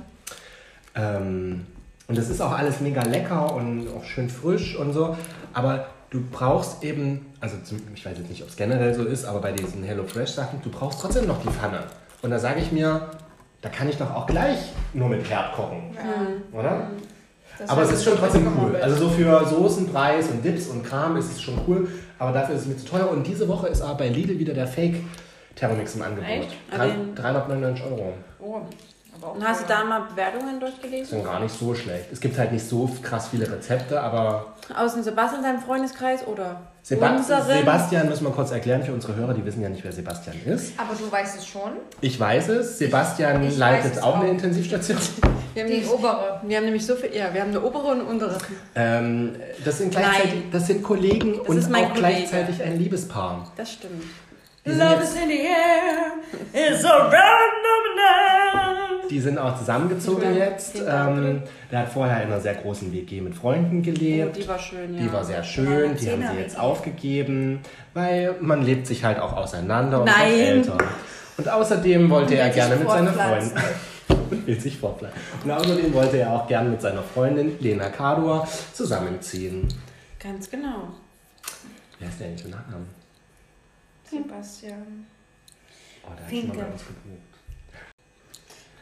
Ähm, und es ist auch alles mega lecker und auch schön frisch und so. Aber du brauchst eben, also zum, ich weiß jetzt nicht, ob es generell so ist, aber bei diesen HelloFresh-Sachen, du brauchst trotzdem noch die Pfanne. Und da sage ich mir, da kann ich doch auch gleich nur mit Herd kochen, Ja. oder? Das Aber es ist schon trotzdem cool. Also so für Soßenpreis und Dips und Kram ist es schon cool, aber dafür ist es mir zu teuer. Und diese Woche ist aber bei Lidl wieder der Fake Thermomix im Angebot. Echt? Drei- Aber den- 399 Euro. Oh, Aber auch Und hast du da mal Bewertungen Ist durchgelesen? dann gar nicht so schlecht. Es gibt halt nicht so krass viele Rezepte, aber Aus dem Sebastian, deinem Freundeskreis oder Seba unseren? Sebastian müssen wir kurz erklären für unsere Hörer, die wissen ja nicht, wer Sebastian ist. Aber du weißt es schon. Ich weiß es. Sebastian Ich leitet es auch eine auch. Intensivstation. Wir haben, Die nämlich, obere. wir haben nämlich so viel, ja, wir haben eine obere und eine untere. Ähm, das sind gleichzeitig, Nein. das sind Kollegen und ist mein auch Kollege. gleichzeitig ein Liebespaar. Das stimmt. Die sind, jetzt, in the air, it's a random die sind auch zusammengezogen Dank. jetzt. Ähm, der hat vorher in einer sehr großen WG mit Freunden Oh, gelebt. die war schön, ja. Die war sehr Ja, schön, eine die haben sie jetzt aufgegeben, weil man lebt sich halt auch auseinander und Nein. wird älter. Und außerdem wollte Und er gerne mit seiner fortpflanzen. Freundin und will sich fortpflanzen. Und außerdem wollte er auch gerne mit seiner Freundin Lena Kador zusammenziehen. Ganz genau. Wer ist der eigentlich für Nachnamen? Sebastian. Oh, hat Finke. schon mal.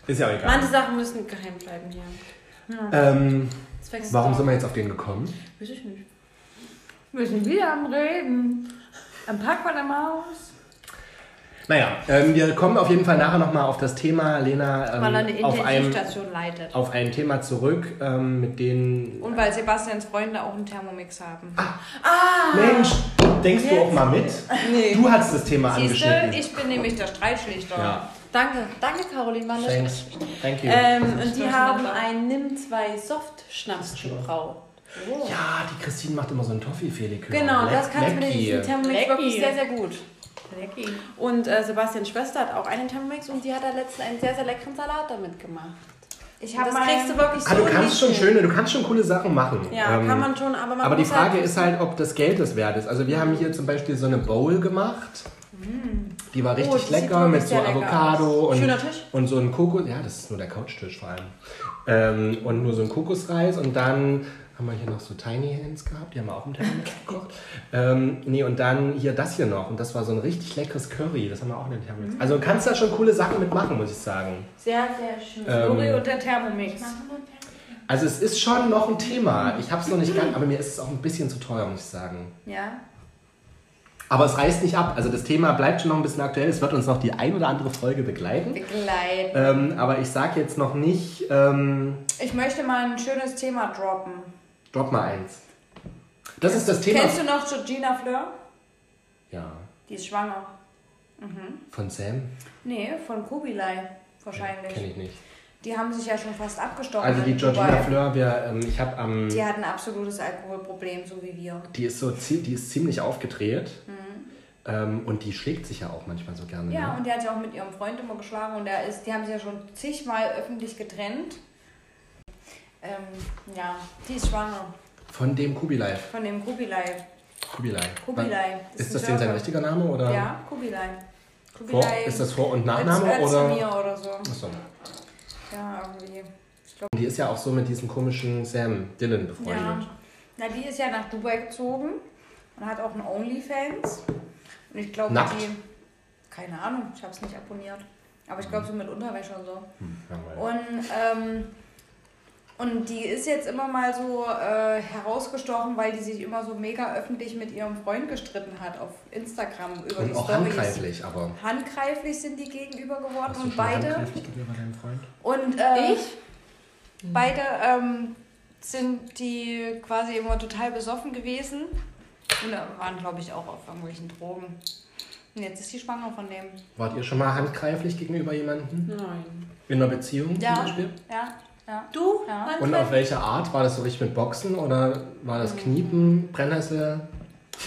Ist ja auch egal. Manche Sachen müssen geheim bleiben hier. Ähm, Das wächst warum da. sind wir jetzt auf den gekommen? Weiß ich nicht. Wir sind wieder am Reden. Am Park von der Maus. Naja, ähm, wir kommen auf jeden Fall nachher nochmal auf das Thema, Lena, Weil er eine ähm, auf, ein, Intensivstation leitet. auf ein Thema zurück, ähm, mit denen... Und weil Sebastians Freunde auch einen Thermomix haben. Mensch, denkst du auch mal mit? Nee. Du hast das Thema Siehst du, angeschnitten. ich bin nämlich der Streitschlichter. Ja, Danke, danke Caroline, war thanks. Thank you. Ähm, und die haben einen Nimm 2 Soft Schnaps gebraut. ja, die Christine macht immer so einen Toffee-Felikör. Genau, Leck- das kannst du mit diesem Thermomix wirklich sehr, sehr gut. Lecky. Und äh, Sebastians Schwester hat auch einen Thermomix und die hat da letztens einen sehr, sehr leckeren Salat damit gemacht. Ich habe das kriegst du wirklich so Ah, du kannst nicht schon hin. schöne, du kannst schon coole Sachen machen. Ja, Ähm, kann man schon, aber man Aber die muss Frage halt ist halt, ob das Geld es wert ist. Also wir haben hier zum Beispiel so eine Bowl gemacht. Die war Oh, richtig die sieht lecker mit so lecker Avocado und, Schöner Tisch. und so ein Kokos. Ja, das ist nur der Couchtisch vor allem. Ähm, und nur so ein Kokosreis und dann haben wir hier noch so Tiny Hands gehabt, die haben wir auch im Thermomix gekocht. Ähm, nee, und dann hier das hier noch und das war so ein richtig leckeres Curry, das haben wir auch in den Thermomix. Also du kannst da schon coole Sachen mitmachen, muss ich sagen. Sehr, sehr schön. Ähm, Lori und der Thermomix. Also es ist schon noch ein Thema. Ich habe es noch nicht ganz, aber mir ist es auch ein bisschen zu teuer, muss ich sagen. Ja. Aber es reißt nicht ab. Also das Thema bleibt schon noch ein bisschen aktuell. Es wird uns noch die ein oder andere Folge begleiten. Begleiten. Ähm, aber ich sage jetzt noch nicht, ähm, Ich möchte mal ein schönes Thema droppen. Drop mal eins. Das ist das Thema. Kennst du noch Georgina Fleur? Ja, Die ist schwanger. von Sam? Nee, von Kubilai wahrscheinlich. Kenne ich nicht. Die haben sich ja schon fast abgestochen. Also die in Georgina. Fleur, wir, ähm, ich habe am, Die hat ein absolutes Alkoholproblem, so wie wir. die ist so, die ist ziemlich aufgedreht ähm, und die schlägt sich ja auch manchmal so gerne. Mhm. Ja, ne? und die hat sich auch mit ihrem Freund immer geschlagen und der ist, die haben sich ja schon zigmal öffentlich getrennt. Ähm, ja, die ist schwanger Von dem Kubilai. von dem Kubilai. Kubilai. Kubilai. Ist ein das denn sein richtiger Name oder? Ja, Kubilai. Vor, Kubilai. ist das Vor- und Nachname Öz- oder? Özdemir oder so. Achso. Ja, irgendwie. Und die ist ja auch so mit diesem komischen Sam Dylan Ja. befreundet. Na, die ist ja nach Dubai gezogen und hat auch einen Onlyfans. Und ich glaube, die. Keine Ahnung, ich habe es nicht abonniert. Aber ich glaube, so mit Unterwäsche und so. Hm. Und, ähm, und die ist jetzt immer mal so äh, herausgestochen, weil die sich immer so mega öffentlich mit ihrem Freund gestritten hat auf Instagram über Und die auch Storys. handgreiflich, aber. Handgreiflich sind die gegenüber geworden Hast du und schon beide. handgreiflich gegenüber deinem Freund? Und äh, Ich? beide ähm, sind die quasi immer total besoffen gewesen und waren, glaube ich, auch auf irgendwelchen Drogen. Und jetzt ist sie schwanger von dem. Wart ihr schon mal handgreiflich gegenüber jemandem? Nein. In einer Beziehung Ja. zum Beispiel? Ja, ja. Du? Ja. Und auf welche Art? War das so richtig mit Boxen oder war das Kniepen, Brennnessel?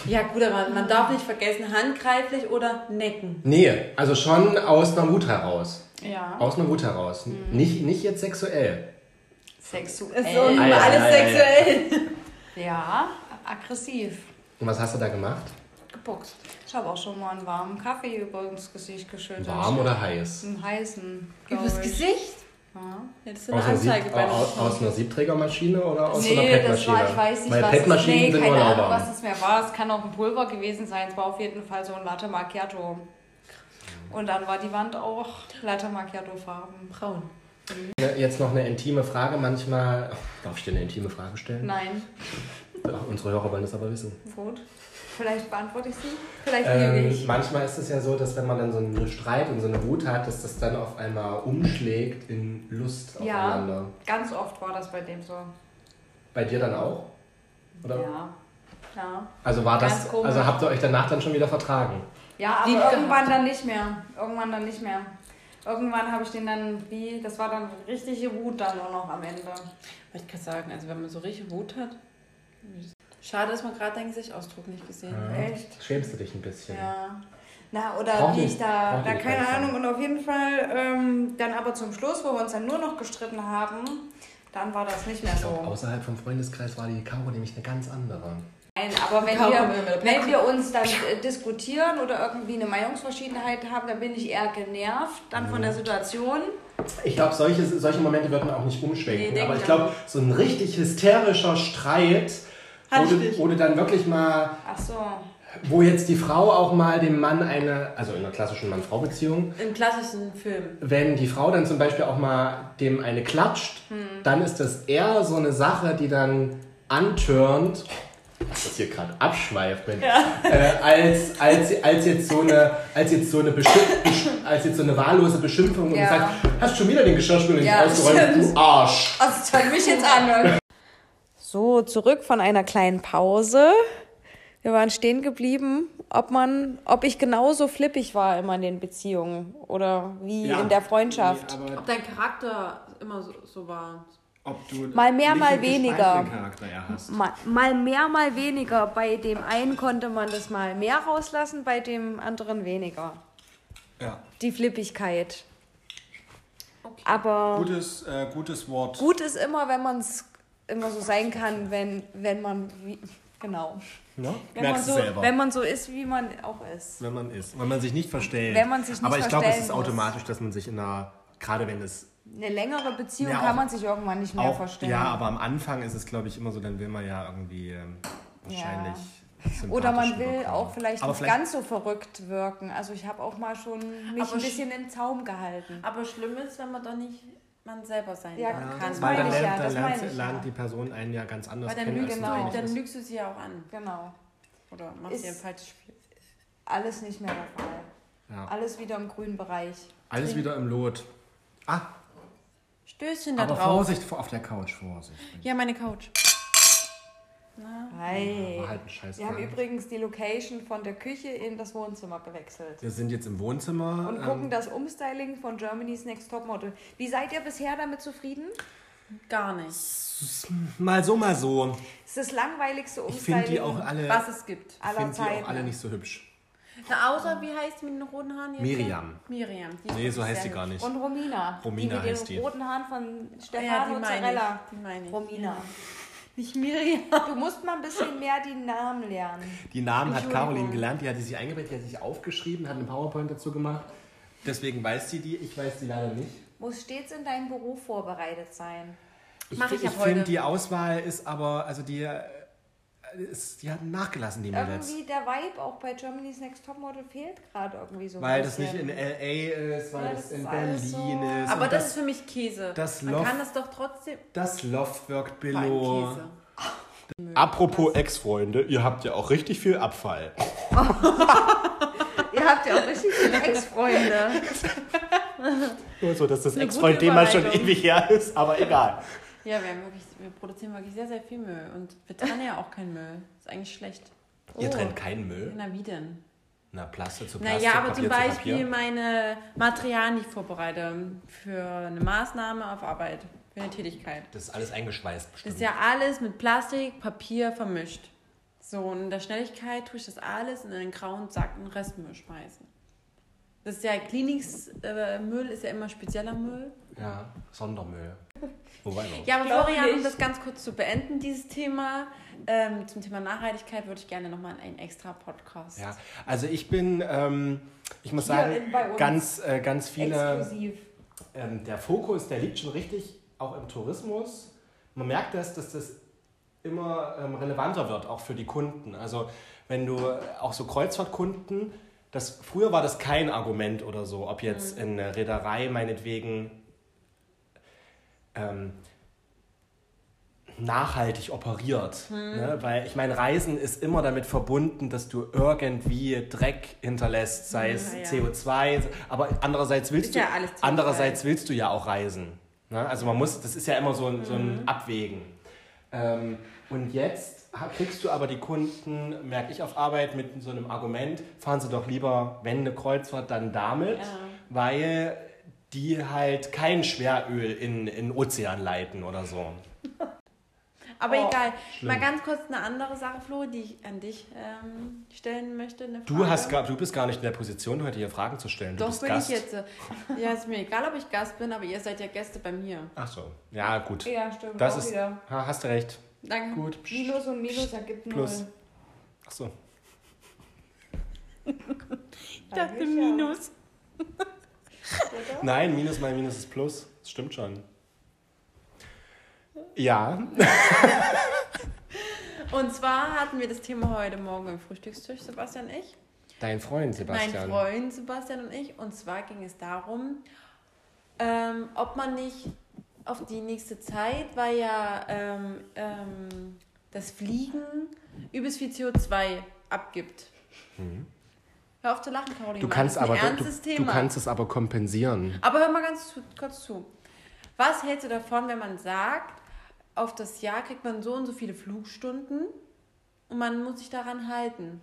Ja gut, aber man darf nicht vergessen, handgreiflich oder necken. Nee, also schon aus einer Wut heraus. Ja. Aus einer Wut heraus. Mhm. Nicht, nicht jetzt sexuell. Sexuell. Ist so alles ei, ei. sexuell. Ja, aggressiv. Und was hast du da gemacht? Geboxt. Ich habe auch schon mal einen warmen Kaffee über ins Gesicht geschüttet. Warm oder heiß? Einen heißen. Übers ich. Gesicht? Ja. Hättest du eine Aus einer, Sieb Anzeige bei aus, aus einer Siebträgermaschine oder aus nee, einer das PET-Maschine? war, ich weiß nicht, Weil was PET-Maschinen nee, sind keine Ahnung, was es mehr war. Es kann auch ein Pulver gewesen sein. Es war auf jeden Fall so ein Latte Macchiato. Und dann war die Wand auch Latte Macchiato-Farben. Braun. Jetzt noch eine intime Frage manchmal. Darf ich dir eine intime Frage stellen? Nein. Ja, unsere Hörer wollen das aber wissen. Gut. Vielleicht beantworte ich sie, vielleicht Ähm, ich. manchmal ist es ja so, dass wenn man dann so einen Streit und so eine Wut hat, dass das dann auf einmal umschlägt in Lust Ja. aufeinander. Ganz oft war das bei dem so. Bei dir dann auch? Oder? Ja, klar. Also war Ganz das, komisch. also habt ihr euch danach dann schon wieder vertragen? Ja, aber Lieb irgendwann gehabt. dann nicht mehr. Irgendwann dann nicht mehr. Irgendwann habe ich den dann, wie, das war dann richtige Wut dann nur noch am Ende. Wollte ich gerade sagen, also wenn man so richtig Wut hat. Schade, dass man gerade deinen Gesichtsausdruck nicht gesehen hat. Echt? Schämst du dich ein bisschen? Ja. Na, oder wie ich da, da keine. Ahnung. Und auf jeden Fall ähm, dann aber zum Schluss, wo wir uns dann nur noch gestritten haben, dann war das nicht mehr so. außerhalb vom Freundeskreis war die Caro nämlich eine ganz andere. Nein, aber wenn wir, wenn wir uns dann äh, diskutieren oder irgendwie eine Meinungsverschiedenheit haben, dann bin ich eher genervt dann von der Situation. Ich glaube, solche, solche Momente wird man auch nicht umschwenken. Nee, aber ich ich glaube, so ein richtig hysterischer Streit, wo du dann wirklich mal, Ach so. wo jetzt die Frau auch mal dem Mann eine, also in einer klassischen Mann-Frau-Beziehung, Im klassischen Film. wenn die Frau dann zum Beispiel auch mal dem eine klatscht, Hm. dann ist das eher so eine Sache, die dann antörnt, was das hier gerade abschweift, Mensch, äh, als, als, als jetzt so eine, als jetzt so eine, Beschimpf, Besch- als jetzt so eine wahllose Beschimpfung und Ja. sagt, hast schon wieder den Geschirrspüler nicht Ja, ausgeräumt, stimmt. du Arsch. Also, das zeigt mich jetzt an. So, zurück von einer kleinen Pause. Wir waren stehen geblieben, ob man, ob ich genauso flippig war immer in den Beziehungen oder wie in der Freundschaft. Nee, Ob dein Charakter immer so, so war. ob du Mal mehr, mal weniger. Mal, mal mehr, mal weniger. Bei dem einen konnte man das mal mehr rauslassen, bei dem anderen weniger. Ja, Die Flippigkeit. Aber gutes, äh, gutes Wort. gut ist immer, wenn man es immer so sein kann, wenn, wenn man wie, genau. Ja? Wenn Merkst man, du so, selber. wenn man so ist, wie man auch ist. Wenn man ist. Wenn man sich nicht verstellt. Wenn man sich nicht Aber ich glaube, es ist automatisch, dass man sich in einer, gerade wenn es Eine längere Beziehung Ja, kann auch- man sich irgendwann nicht mehr auch, verstehen. ja, aber am Anfang ist es, glaube ich, immer so, dann will man ja irgendwie ähm, wahrscheinlich Oder man will rüberkommen. auch vielleicht Aber nicht vielleicht- ganz so verrückt wirken. Also ich habe auch mal schon mich Aber ein sch- bisschen im Zaum gehalten. Aber schlimm ist, wenn man doch nicht man selber sein Ja, darf. das Weil dann, ich ja, lernt, dann das lernt, lernt die Person einen ja ganz anders Weil dann kennen, lügst, als du, du eigentlich dann lügst du sie ja auch an. Genau. Oder machst dir ein falsches Spiel. Alles nicht mehr der Fall. Ja. Alles wieder im grünen Bereich. Alles wieder im Lot. Ah, Stößchen da aber drauf. Vorsicht vor- auf der Couch, Vorsicht. Ja, meine Couch. Hi. War halt ein scheiß Wir haben übrigens die Location von der Küche in das Wohnzimmer gewechselt. Wir sind jetzt im Wohnzimmer. Und ähm, gucken das Umstyling von Germany's Next Topmodel. Wie seid ihr bisher damit zufrieden? Gar nicht. mal so, mal so. Es ist das langweiligste Ich Umstyling finde die auch alle, Was es gibt. aller find die auch alle nicht so hübsch. Na, außer, wie heißt die mit den roten Haaren jetzt? Miriam. Miriam. die Nee, so heißt sie gar nicht. Und Romina. Romina die mit heißt den die. roten Haaren von Ja, Stefano die meine Zarella. ich. Die meine ich. Romina. Nicht Miriam. Du musst mal ein bisschen mehr die Namen lernen. Die Namen hat. Caroline gelernt, die hat die sich eingebettet, die hat sich aufgeschrieben, hat einen PowerPoint dazu gemacht. Deswegen weiß sie die, ich weiß sie leider nicht. Muss stets in deinem Beruf vorbereitet sein. Ich, Mach ich ich ab heute. finde, die Auswahl ist aber, also die, äh, ist, die haben nachgelassen, die Mädels. Irgendwie der Vibe auch bei Germany's Next Topmodel fehlt gerade irgendwie so. ein Weil das nicht in L.A. ist, weil Ja, das, das in Berlin so- ist. Aber und das, ist für mich Käse. das Man Loft- kann das doch trotzdem. das Loft wirkt below. Käse. Apropos Ex-Freunde, ihr habt ja auch richtig viel Abfall. Ihr habt ja auch richtig viele Ex-Freunde. Nur so, dass das Ex-Freund dem mal schon ewig her ist, aber egal. Ja, wir, haben wirklich, wir produzieren wirklich sehr, sehr viel Müll. Und wir trennen ja auch keinen Müll. Ist eigentlich schlecht. Ihr trennt keinen Müll? Na, wie denn? Na, Plastik zu Plastik, Naja, aber Papier zum zu Beispiel meine Materialien, die ich vorbereite für eine Maßnahme auf Arbeit, für eine Tätigkeit. Das ist alles eingeschweißt Das bestimmt. ist ja alles mit Plastik, Papier vermischt. So, und in der Schnelligkeit tue ich das alles in einen grauen Sack und Restmüll schmeißen. Das ist ja Kliniksmüll, äh, ist ja immer spezieller Müll. ja, Sondermüll. Wobei noch. Ja, aber Florian, um das ganz kurz zu beenden, dieses Thema, ähm, zum Thema Nachhaltigkeit würde ich gerne nochmal einen extra Podcast. Ja, also ich bin, ähm, ich muss sagen, in- ganz, äh, ganz viele, ähm, der Fokus, der liegt schon richtig auch im Tourismus. Man merkt das, dass das immer ähm, relevanter wird, auch für die Kunden. Also wenn du äh, auch so Kreuzfahrtkunden, das, früher war das kein Argument oder so, ob jetzt eine Reederei meinetwegen ähm, nachhaltig operiert. Ne? Weil ich meine, Reisen ist immer damit verbunden, dass du irgendwie Dreck hinterlässt, sei es Ja, ja. CO2, aber andererseits willst Ist du ja alles CO2. andererseits willst du ja auch reisen. Ne? Also man muss, das ist ja immer so ein, so ein Abwägen. Ähm, und jetzt kriegst du aber die Kunden, merke ich auf Arbeit, mit so einem Argument, fahren sie doch lieber, wenn eine Kreuzfahrt, dann damit, weil die halt kein Schweröl in in den Ozean leiten oder so. Aber Oh, egal. schlimm. Mal ganz kurz eine andere Sache, Flo, die ich an dich ähm, stellen möchte. Eine Du, hast, gar- du bist gar nicht in der Position, heute hier Fragen zu stellen. Du Doch, bist bin Gast. ich jetzt. Ja, ist mir egal, ob ich Gast bin, aber ihr seid ja Gäste bei mir. Ach so, ja gut. Ja, stimmt. Das auch ist, wieder. ha, hast du recht. Danke. Gut. Minus und Minus ergibt Plus. null. Ach so. Ich dachte. Minus. Nein, Minus mal Minus ist Plus. Das stimmt schon. Ja. Und zwar hatten wir das Thema heute Morgen im Frühstückstisch, Sebastian und ich. Dein Freund Sebastian. Mein Freund Sebastian und ich. Und zwar ging es darum, ähm, ob man nicht auf die nächste Zeit, weil ja ähm, ähm, das Fliegen übelst viel CO2 abgibt. Hör auf zu lachen, Caroline. Du kannst aber du, du kannst es aber kompensieren. Aber hör mal ganz zu, kurz zu. Was hältst du davon, wenn man sagt, auf das Jahr kriegt man so und so viele Flugstunden und man muss sich daran halten?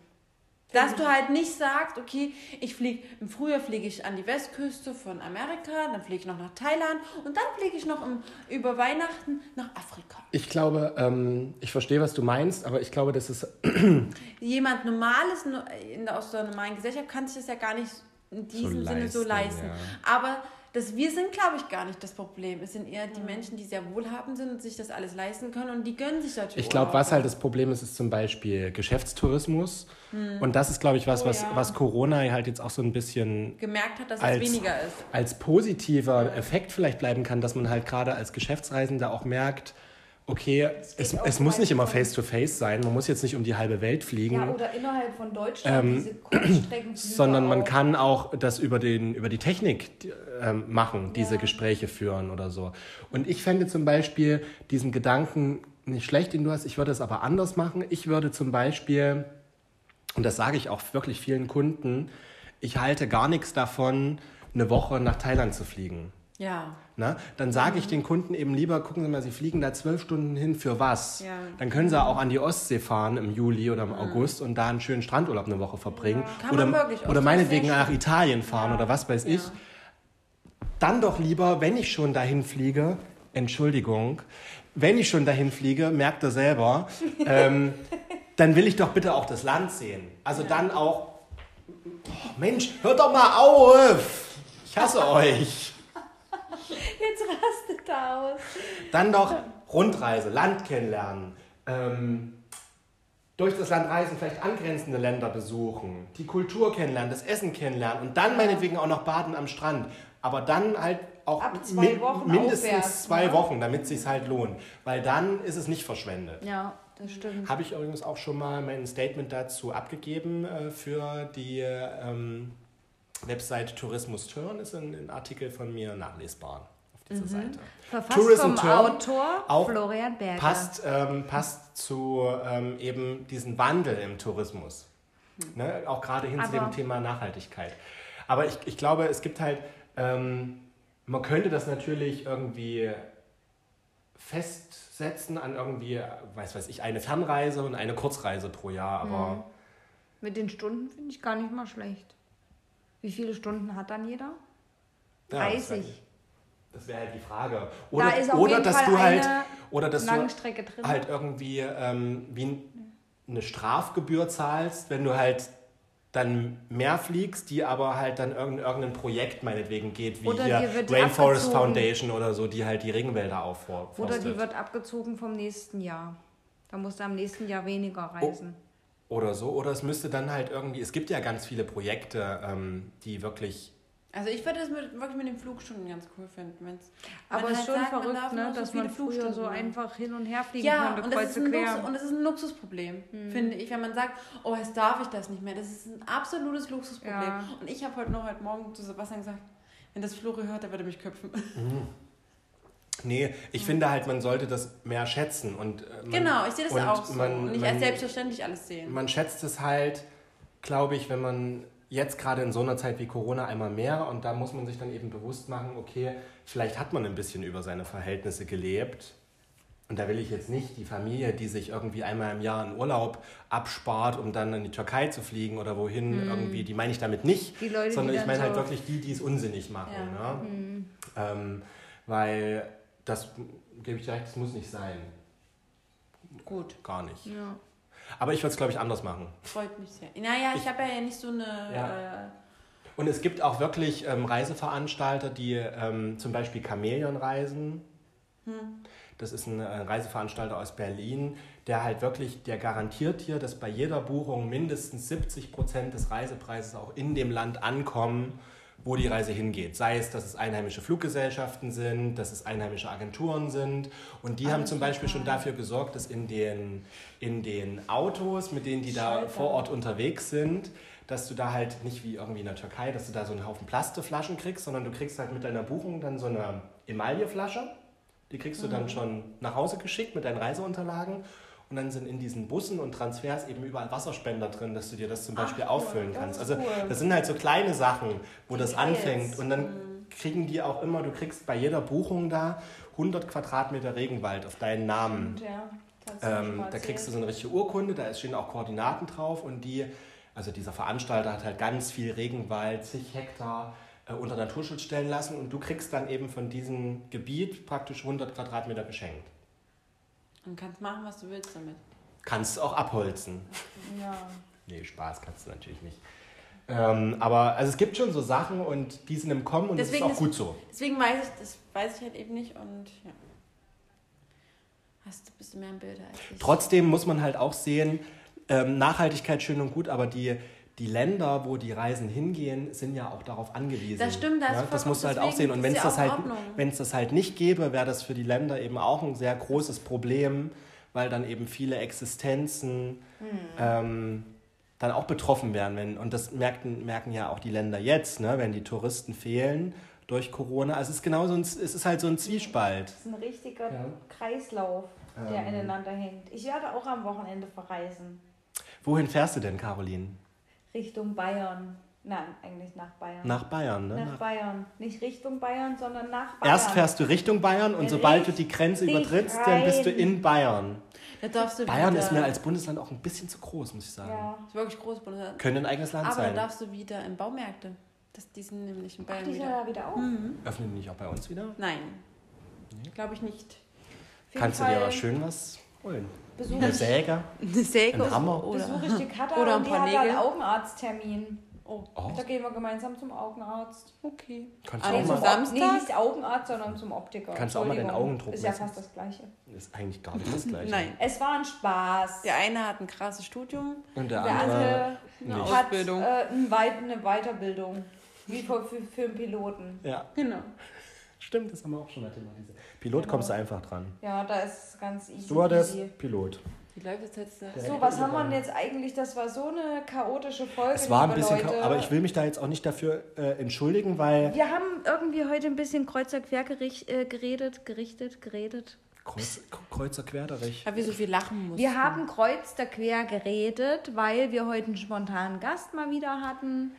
Dass du halt nicht sagst, okay, ich fliege, im Frühjahr fliege ich an die Westküste von Amerika, dann fliege ich noch nach Thailand und dann fliege ich noch im, über Weihnachten nach Afrika. Ich glaube, ähm, ich verstehe, was du meinst, aber ich glaube, das ist Jemand Normales aus der normalen Gesellschaft kann sich das ja gar nicht in diesem Sinne so leisten, leisten. ja. Aber das, wir sind, glaube ich, gar nicht das Problem. Es sind eher die Menschen, die sehr wohlhabend sind und sich das alles leisten können und die gönnen sich natürlich Ich glaube, was halt das Problem ist, ist zum Beispiel Geschäftstourismus. Und das ist, glaube ich, was, Oh was, ja. was Corona halt jetzt auch so ein bisschen gemerkt hat, dass als- es weniger ist. als positiver Effekt vielleicht bleiben kann, dass man halt gerade als Geschäftsreisender auch merkt, okay, es, es muss nicht immer face-to-face sein, man muss jetzt nicht um die halbe Welt fliegen. Ja, oder innerhalb von Deutschland Ähm, diese sondern man auch. kann auch das über, den, über die Technik die, ähm, machen, diese Ja. Gespräche führen oder so. Und ich fände zum Beispiel diesen Gedanken nicht schlecht, den du hast, ich würde es aber anders machen. Ich würde zum Beispiel, und das sage ich auch wirklich vielen Kunden, ich halte gar nichts davon, eine Woche nach Thailand zu fliegen. Ja. Na, dann sage ich den Kunden eben lieber, gucken Sie mal, Sie fliegen da zwölf Stunden hin für was? Ja. Dann können Sie auch an die Ostsee fahren im Juli oder im August und da einen schönen Strandurlaub eine Woche verbringen. Kann oder man wirklich. oder Ostsee ist meinetwegen nach. Italien fahren Ja. oder was weiß ich. Ja. Dann doch lieber, wenn ich schon dahin fliege, Entschuldigung, wenn ich schon dahin fliege, merkt er selber, ähm, dann will ich doch bitte auch das Land sehen. Also dann auch, oh, Mensch, hört doch mal auf! Ich hasse euch! Jetzt rastet er aus. Dann noch Rundreise, Land kennenlernen, ähm, durch das Land reisen, vielleicht angrenzende Länder besuchen, die Kultur kennenlernen, das Essen kennenlernen und dann meinetwegen auch noch baden am Strand. Aber dann halt auch Ab zwei Wochen mindestens aufwärts, zwei ne? Wochen, damit es sich halt lohnt. Weil dann ist es nicht verschwendet. Ja, das stimmt. Habe ich übrigens auch schon mal mein Statement dazu abgegeben äh, für die ähm, Website Tourismus Turn. Ist ein, ein Artikel von mir nachlesbar auf dieser Seite. Verfasst Tourism vom Turn, Autor auch Florian Berger. Passt, ähm, passt zu ähm, eben diesen Wandel im Tourismus. Ne? Auch gerade hin zu Aber- dem Thema Nachhaltigkeit. Aber ich, ich glaube, es gibt halt, ähm, man könnte das natürlich irgendwie festsetzen an irgendwie, weiß weiß ich, eine Fernreise und eine Kurzreise pro Jahr. Aber Mit den Stunden finde ich gar nicht mal schlecht. Wie viele Stunden hat dann jeder? ja, das wär- 30. Das wäre halt die Frage. Oder, ist auf oder jeden dass Fall du halt, oder dass du Langstrecke drin. halt irgendwie ähm, wie ein- eine Strafgebühr zahlst, wenn du halt dann mehr fliegst, die aber halt dann irgendein, irgendein Projekt meinetwegen geht, wie Oder hier Rainforest. Foundation oder so, die halt die Regenwälder aufforstet. Oder die wird abgezogen vom nächsten Jahr. Da musst du am nächsten Jahr weniger reisen. Oder so. Oder es müsste dann halt irgendwie, es gibt ja ganz viele Projekte, ähm, die wirklich Also ich würde das mit, wirklich mit den Flugstunden ganz cool finden. Wenn's, Aber es ist halt schon sagt, man verrückt, darf ne, nur so dass viele man früher Flugstunden so einfach hin und her fliegen Ja, konnte, und das, ist ein quer. Luxus, und das ist ein Luxusproblem, finde ich. Wenn man sagt, oh, jetzt darf ich das nicht mehr. Das ist ein absolutes Luxusproblem. Ja. Und ich habe heute noch heute Morgen zu Sebastian gesagt, wenn das Flori hört, der würde mich köpfen. Nee, ich finde halt, man sollte das mehr schätzen. Und, äh, man, Genau, ich sehe das und auch so. Man, Nicht man, als selbstverständlich alles sehen. Man schätzt es halt, glaube ich, wenn man jetzt gerade in so einer Zeit wie Corona einmal mehr und da muss man sich dann eben bewusst machen, okay, vielleicht hat man ein bisschen über seine Verhältnisse gelebt. Und da will ich jetzt nicht die Familie, die sich irgendwie einmal im Jahr einen Urlaub abspart, um dann in die Türkei zu fliegen oder wohin irgendwie, die meine ich damit nicht, Die Leute, die sondern ich meine halt wirklich die, die es unsinnig machen. Ja. Ne? Ähm, weil das, gebe ich dir recht, das muss nicht sein. Gut, Gar nicht. Ja. Aber ich würde es, glaube ich, anders machen. freut mich sehr. Naja, ich, Ich- habe ja nicht so eine. Ja. Äh, Und es gibt auch wirklich ähm, Reiseveranstalter, die ähm, zum Beispiel Chamäleon reisen. Das ist ein äh, Reiseveranstalter aus Berlin, der halt wirklich, der garantiert dir, dass bei jeder Buchung mindestens 70 Prozent des Reisepreises auch in dem Land ankommen, wo die Reise hingeht. Sei es, dass es einheimische Fluggesellschaften sind, dass es einheimische Agenturen sind. Und die haben zum Beispiel schon dafür gesorgt, dass in den, in den Autos, mit denen die da Schalter. vor Ort unterwegs sind, dass du da halt nicht wie irgendwie in der Türkei, dass du da so einen Haufen Plasteflaschen kriegst, sondern du kriegst halt mit deiner Buchung dann so eine Emailleflasche. Die kriegst du dann schon nach Hause geschickt mit deinen Reiseunterlagen. Und dann sind in diesen Bussen und Transfers eben überall Wasserspender drin, dass du dir das zum Beispiel auffüllen das kannst. ist Also cool. das sind halt so kleine Sachen, wo das Details. anfängt. Und dann kriegen die auch immer, du kriegst bei jeder Buchung da 100 Quadratmeter Regenwald auf deinen Namen. Ja, kannst Ähm, da kriegst du so eine richtige Urkunde, da stehen auch Koordinaten drauf und die, also dieser Veranstalter hat halt ganz viel Regenwald, zig Hektar äh, unter Naturschutz stellen lassen und du kriegst dann eben von diesem Gebiet praktisch 100 Quadratmeter geschenkt. Und kannst machen, was du willst damit. Kannst du auch abholzen. Ja. Nee, Spaß kannst du natürlich nicht. Ähm, aber also es gibt schon so Sachen und die sind im Kommen und Deswegen das ist ist- auch gut so. Deswegen weiß ich, das weiß ich halt eben nicht und ja. Hast du bist du mehr im Bilder als ich. Trotzdem muss man halt auch sehen, ähm, Nachhaltigkeit schön und gut, aber die, die Länder, wo die Reisen hingehen, sind ja auch darauf angewiesen. Das stimmt, da hast ja, Das musst du halt auch sehen. Und ist wenn es das, halt, in Ordnung. wenn es das halt nicht gäbe, wäre das für die Länder eben auch ein sehr großes Problem, weil dann eben viele Existenzen Hm. ähm, dann auch betroffen wären. Wenn, und das merken, merken ja auch die Länder jetzt, ne, wenn die Touristen fehlen durch Corona. Also es ist genau so ein, es ist halt so ein Zwiespalt. Das ist ein richtiger Ja. Kreislauf, der Ähm. ineinander hängt. Ich werde auch am Wochenende verreisen. Wohin fährst du denn, Caroline? Richtung Bayern. Nein, eigentlich nach Bayern. Nach Bayern, ne? Nach Bayern. Nicht Richtung Bayern, sondern nach Bayern. Erst fährst du Richtung Bayern und sobald du die Grenze übertrittst, dann bist du rein- in Bayern. Da darfst du Bayern wieder, ist mir als Bundesland auch ein bisschen zu groß, muss ich sagen. Ja. ist wirklich groß Bundesland. Können ein eigenes Land Aber da sein. darfst du wieder in Baumärkte. Das, die sind nämlich in Ach, Bayern die sind wieder. ja wieder auf. Öffnen die nicht auch bei uns wieder? Nein. Glaube ich nicht. Kannst du dir aber schön was holen? Besuche Eine ich, Säge? Eine Säge Ein Hammer? oder, besuche ich die Katha Oder ein und die paar hat einen Nägel. Augenarzttermin. Oh, Oh, Da gehen wir gemeinsam zum Augenarzt. okay. kannst Ah, du nee, auch zum mal. Sam- Samstag? Nee, nicht Augenarzt, sondern zum Optiker. Kannst du auch mal deine Entschuldigung. Augen drucken Ist ja fast das Gleiche. Ist eigentlich gar nicht das Gleiche. Nein. Es war ein Spaß. Der eine hat ein krasses Studium. Und der, Der andere. andere nicht. hat Ausbildung. äh, ein Weit- eine Weiterbildung. Wie für, für, für einen Piloten. Ja, Genau. Stimmt, das haben wir auch schon mal thematisiert. Pilot kommst du einfach dran. Ja, da ist es ganz easy. Stewardess, easy. Pilot. Äh, So, was haben wir denn jetzt eigentlich? Das war so eine chaotische Folge. Es war ein bisschen, Leute. aber ich will mich da jetzt auch nicht dafür äh, entschuldigen, weil Wir haben irgendwie heute ein bisschen kreuz und quer gericht, äh, geredet, gerichtet, geredet. Kreuz, Kreuzer Querderich. Weil wir so viel lachen mussten. Wir haben kreuz der quer geredet, weil wir heute einen spontanen Gast mal wieder hatten.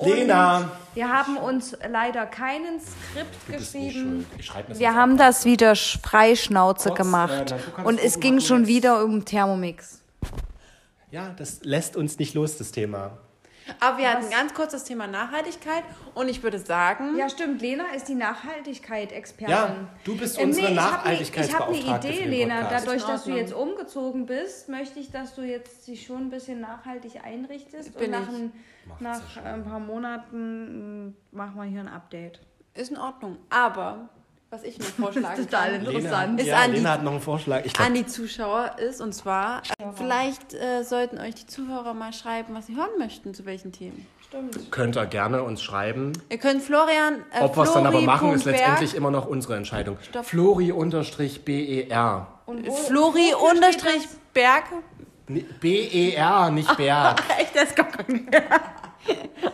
Lena! Wir haben uns leider keinen Skript geschrieben. Wir haben das wieder freischnauze Kurz, äh, gemacht. kannst Und es ging schon wieder um Thermomix. Ja, das lässt uns nicht los, das Thema. Aber wir hatten ganz kurz das Thema Nachhaltigkeit und ich würde sagen, Ja, stimmt. Lena ist die Nachhaltigkeit-Expertin. Ja, du bist Ähm, unsere nee, ich habe eine Nachhaltigkeitsbeauftragte Idee, Lena. Dadurch, dass du jetzt umgezogen bist, möchte ich, dass du jetzt dich schon ein bisschen nachhaltig einrichtest. Bin und nach, ein, nach ein paar Monaten mh, machen wir hier ein Update. ist in Ordnung. Aber was ich mir vorschlagen Total kann, interessant. Lena, Ist ja, an die- Lena hat noch einen Vorschlag. Ich glaub, an die Zuschauer ist, und zwar, äh, vielleicht äh, sollten euch die Zuhörer mal schreiben, was sie hören möchten, zu welchen Themen. Stimmt. könnt ihr gerne uns schreiben. Ihr könnt Florian. Äh, Ob wir es dann aber machen, ist Flori.berg letztendlich immer noch unsere Entscheidung. Stopp. Flori-BER. Und wo- Flori wofür unterstrich steht Berg. Nee, B-E-R, nicht Berg. Echt, das kommt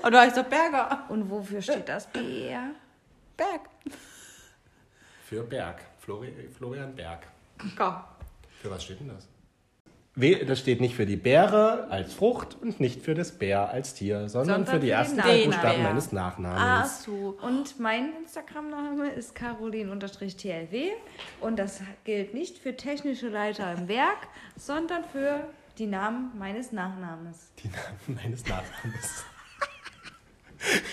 Und du heißt doch Berger. das? Und wofür steht das BER? Berg. Für Berg. Flori Florian Berg. Komm. Für was steht denn das? Das steht nicht für die Beere als Frucht und nicht für das Bär als Tier, sondern, Sondern für die für ersten drei Nachnamen. Buchstaben meines Ach Nachnamens. so. Und mein Instagram-Name ist Caroline-TLW und das gilt nicht für technische Leiter im Werk, sondern für die Namen meines Nachnamens. Die Namen meines Nachnamens.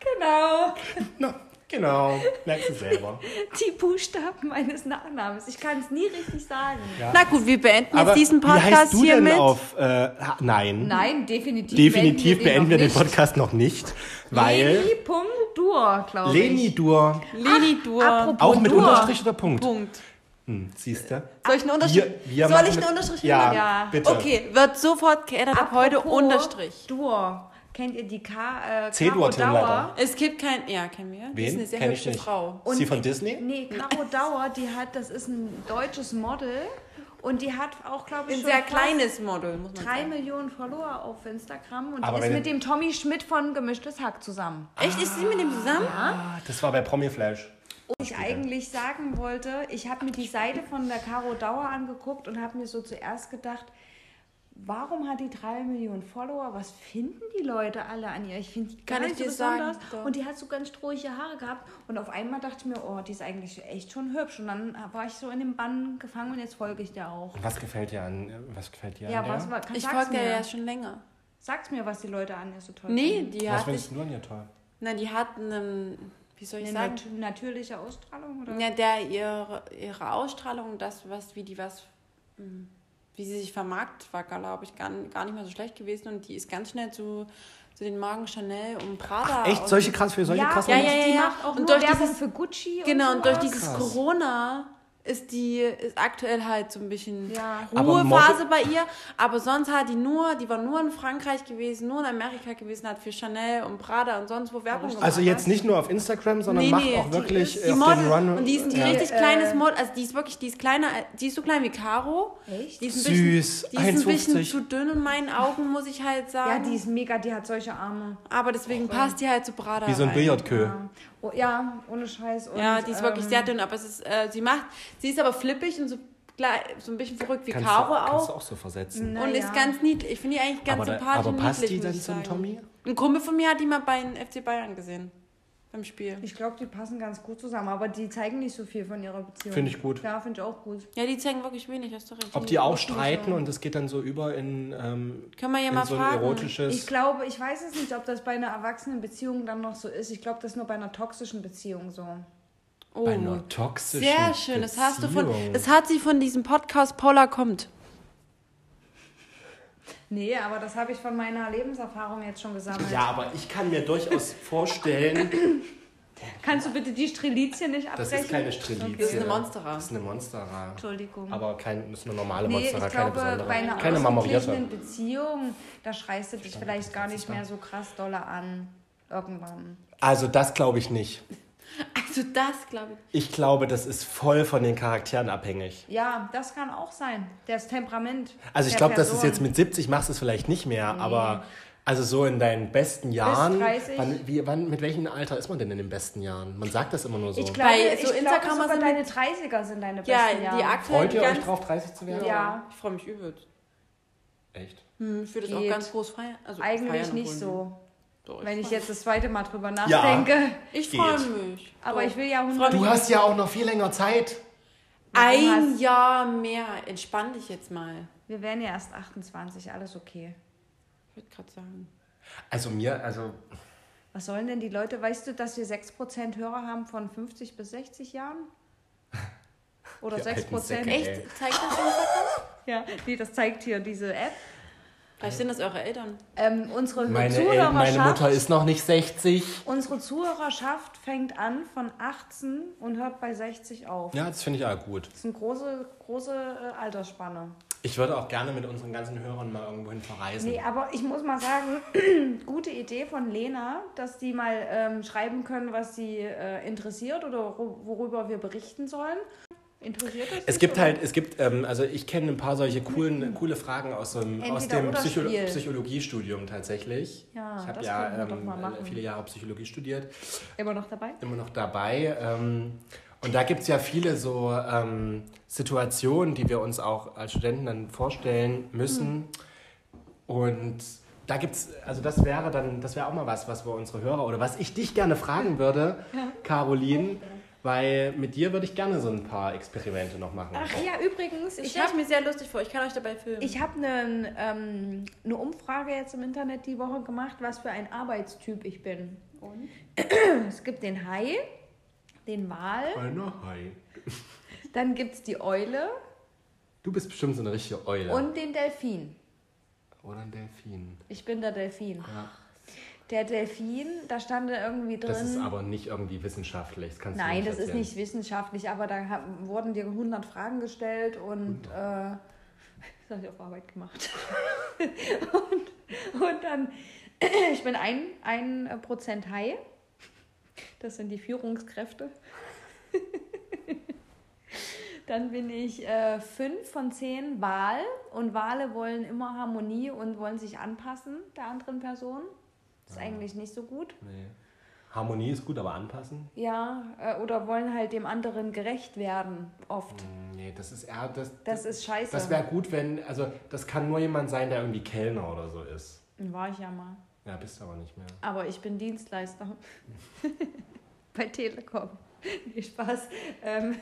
Genau, Na, genau, merkst du selber. die Buchstaben meines Nachnamens. Ich kann es nie richtig sagen. Ja. Na gut, wir beenden Aber jetzt diesen wie heißt Podcast du denn hiermit. auf... Äh, nein. Nein, definitiv. Definitiv beenden wir den noch Podcast noch nicht, weil... Leni.dur, glaube ich. Leni Dur, Leni Dur. Apropos auch mit Dur. Unterstrich oder Punkt? Punkt. Hm, siehst du? Soll ich einen Unterstrich? Wir- wir Soll machen ich einen Unterstrich Ja, machen? Ja. bitte. Okay, wird sofort geändert ab heute Unterstrich. Dur. Kennt ihr die K äh, Caro Dauer? Es gibt kein. Ja, kennen wir. Die ist Wen? eine sehr Kenn ich hübsche nicht. Frau. Ist sie von Disney? Nee, Caro Dauer, die hat, das ist ein deutsches Model und die hat auch, glaube ich, Ein schon sehr kleines Model, muss man drei sagen. Millionen Follower auf Instagram und Aber die ist mit dem Tommy Schmidt von Gemischtes Hack zusammen. Echt? Ist sie mit dem zusammen? Ah, das war bei Promi Flash. Und ich eigentlich sagen wollte, ich habe mir die Seite von der Caro Dauer angeguckt und habe mir so zuerst gedacht, warum hat die drei Millionen Follower? Was finden die Leute alle an ihr? Ich finde die gar Kann ich nicht so dir sagen, besonders. doch. Und die hat so ganz strohige Haare gehabt. Und auf einmal dachte ich mir, oh, die ist eigentlich echt schon hübsch. Und dann war ich so in dem Bann gefangen und jetzt folge ich der auch. Was gefällt dir an, was gefällt dir Ja, an was war, kann, Ich folge der ja schon länger. Sag's mir, was die Leute an ihr so toll Nee, finden. die Was hat. findest du an ihr toll? Na, die hat einen. Wie soll ich Eine sagen? nat natürliche Ausstrahlung? Oder? Ja, der ihre, ihre Ausstrahlung, das, was, wie die was, hm, wie sie sich vermarktet, war, glaube ich, gar, gar nicht mal so schlecht gewesen. Und die ist ganz schnell zu, zu den Marken Chanel und Prada. Echt? aus- Solche krass für solche ja, krassen ja, und ja, die ja. macht auch Und nur durch Werbung dieses- für Gucci Genau, und durch sowas. dieses Krass. Corona ist die ist aktuell halt so ein bisschen Ja. Ruhephase bei ihr. Aber sonst hat die nur, die war nur in Frankreich gewesen, nur in Amerika gewesen, hat für Chanel und Prada und sonst wo Werbung gemacht. Also jetzt nicht nur auf Instagram, sondern Nee, macht nee, auch die wirklich ist die auf Model. den Run. Und die ist ein ja. richtig Äh, kleines Model. Also die ist wirklich, die ist kleiner, die ist so klein wie Caro. Echt? Die ist ein Süß, bisschen, die ist ein 1,50. bisschen zu dünn in meinen Augen, muss ich halt Ja, sagen. die ist mega, die hat solche Arme. Aber deswegen passt die halt zu Prada Wie so ein. Billardkö. Ja, oh, ja ohne Scheiß. Und, Ja, die ist wirklich ähm, sehr dünn, aber es ist, äh, sie macht, sie ist aber flippig und so, gleich- so ein bisschen verrückt wie Kannst, Caro du, kannst auch. du auch so versetzen. Na und ja. ist ganz niedlich. Ich finde die eigentlich ganz aber, da, sympathisch aber und passt niedlich, die ich zum. Tommy? Ein Kumpel von mir hat die mal bei den FC Bayern gesehen. Beim Spiel. Ich glaube, die passen ganz gut zusammen, aber die zeigen nicht so viel von ihrer Beziehung. Finde ich gut. Ja, finde ich auch gut. Ja, die zeigen wirklich wenig, hast du recht. Ob die auch streiten und es geht dann so über in, ähm, Können wir ja in mal so ein fragen. erotisches... Ich glaube, ich weiß es nicht, ob das bei einer erwachsenen Beziehung dann noch so ist. Ich glaube, das ist nur bei einer toxischen Beziehung so. Oh, bei einer toxischen sehr schön. Das hast du von, Beziehung. das hat sie von diesem Podcast Paula kommt. Nee, aber das habe ich von meiner Lebenserfahrung jetzt schon gesammelt. Ja, aber ich kann mir durchaus vorstellen, Kannst du bitte die Strelizie nicht abbrechen? das ist keine Strelizie. Das ist eine Monstera. Das ist eine Monstera. Entschuldigung. Aber kein, das ist eine normale Nee, Monstera, ich keine glaube, besondere. bei einer keine marmorierte. Beziehung, da schreist du dich vielleicht gar nicht mehr so krass dolle an. Irgendwann. Also das glaube ich nicht. Also das, glaube ich. Ich glaube, das ist voll von den Charakteren abhängig. Ja, das kann auch sein. Das Temperament. Also ich glaube, das ist jetzt mit 70 machst du es vielleicht nicht mehr, aber also so in deinen besten Jahren. 30. Wann, wie, wann, mit welchem Alter ist man denn in den besten Jahren? Man sagt das immer nur so. Ich glaube, Bei ich so glaube sind deine 30er sind deine besten Ja, Jahre. die aktuell Freut ihr euch drauf, 30 zu werden? Ja. Ich freue mich übel. Echt? Hm, ich würde das auch ganz groß feiern. Also Eigentlich feiern nicht obwohl- so. Doch, Wenn ich jetzt das zweite Mal drüber nachdenke. Ich Geht. freue mich. Aber Doch. ich will ja Freu 100 mich. Du hast ja auch noch viel länger Zeit. Ein hast- Jahr mehr. Entspann dich jetzt mal. Wir werden ja erst 28, alles okay. Ich würde gerade sagen. Also mir, also Was sollen denn die Leute? Weißt du, dass wir 6% Hörer haben von 50 bis 60 Jahren? Oder Die alten 6%? Säcke, Echt? Zeigt das? Ja, nee, das zeigt hier diese App. Vielleicht sind das eure Eltern. Ähm, unsere meine, Zuhörerschaft, meine Mutter ist noch nicht 60. unsere Zuhörerschaft fängt an von 18 und hört bei 60 auf. Ja, das finde ich auch gut. Das ist eine große, große äh, Altersspanne. Ich würde auch gerne mit unseren ganzen Hörern mal irgendwohin verreisen. Nee, aber ich muss mal sagen, gute Idee von Lena, dass die mal ähm, schreiben können, was sie äh, interessiert oder wo- worüber wir berichten sollen. Interessiert das Es gibt oder? halt, es gibt, ähm, also ich kenne ein paar solche coolen, coole Fragen aus, so einem, aus dem Psycho Spiel. Psychologiestudium tatsächlich. Ja, ich habe ja ähm, machen. viele Jahre Psychologie studiert, Immer noch dabei? immer noch dabei. Ähm, Und da gibt es ja viele so ähm, Situationen, die wir uns auch als Studenten dann vorstellen müssen. Und da gibt's, also das wäre dann, das wäre auch mal was, was wir unsere Hörer oder was ich dich gerne fragen würde, Caroline, weil mit dir würde ich gerne so ein paar Experimente noch machen. Ach ja, übrigens, Ich stelle es habe mir sehr lustig vor. Ich kann euch dabei filmen. ich hab eine, ähm, eine Umfrage jetzt im Internet die Woche gemacht, was für ein Arbeitstyp ich bin. Und? Es gibt den Hai, den Wal, Einer Hai. dann gibt es die Eule Du bist bestimmt so eine richtige Eule. und den Delfin. oder ein Delfin. Ich bin der Delfin. Ja. Der Delfin, da stand irgendwie drin. Das ist aber nicht irgendwie wissenschaftlich. Das kannst du Nein, nicht das ist erzählen. nicht wissenschaftlich, aber da ha- wurden dir 100 Fragen gestellt und äh, das habe ich auf Arbeit gemacht. und, und dann, ich bin ein, ein Prozent Hai. Das sind die Führungskräfte. Dann bin ich äh, fünf von zehn Wal und Wale wollen immer Harmonie und wollen sich anpassen der anderen Person. Das ist eigentlich nicht so gut. Nee. Harmonie ist gut, aber anpassen? Ja, äh, oder wollen halt dem anderen gerecht werden, oft. Hm, Nee, das ist eher. Das, Das ist scheiße. Das wäre gut, wenn. Also, das kann nur jemand sein, der irgendwie Kellner oder so ist. War ich ja mal. Ja, bist du aber nicht mehr. Aber ich bin Dienstleister. Bei Telekom. Nee, Spaß. Ähm,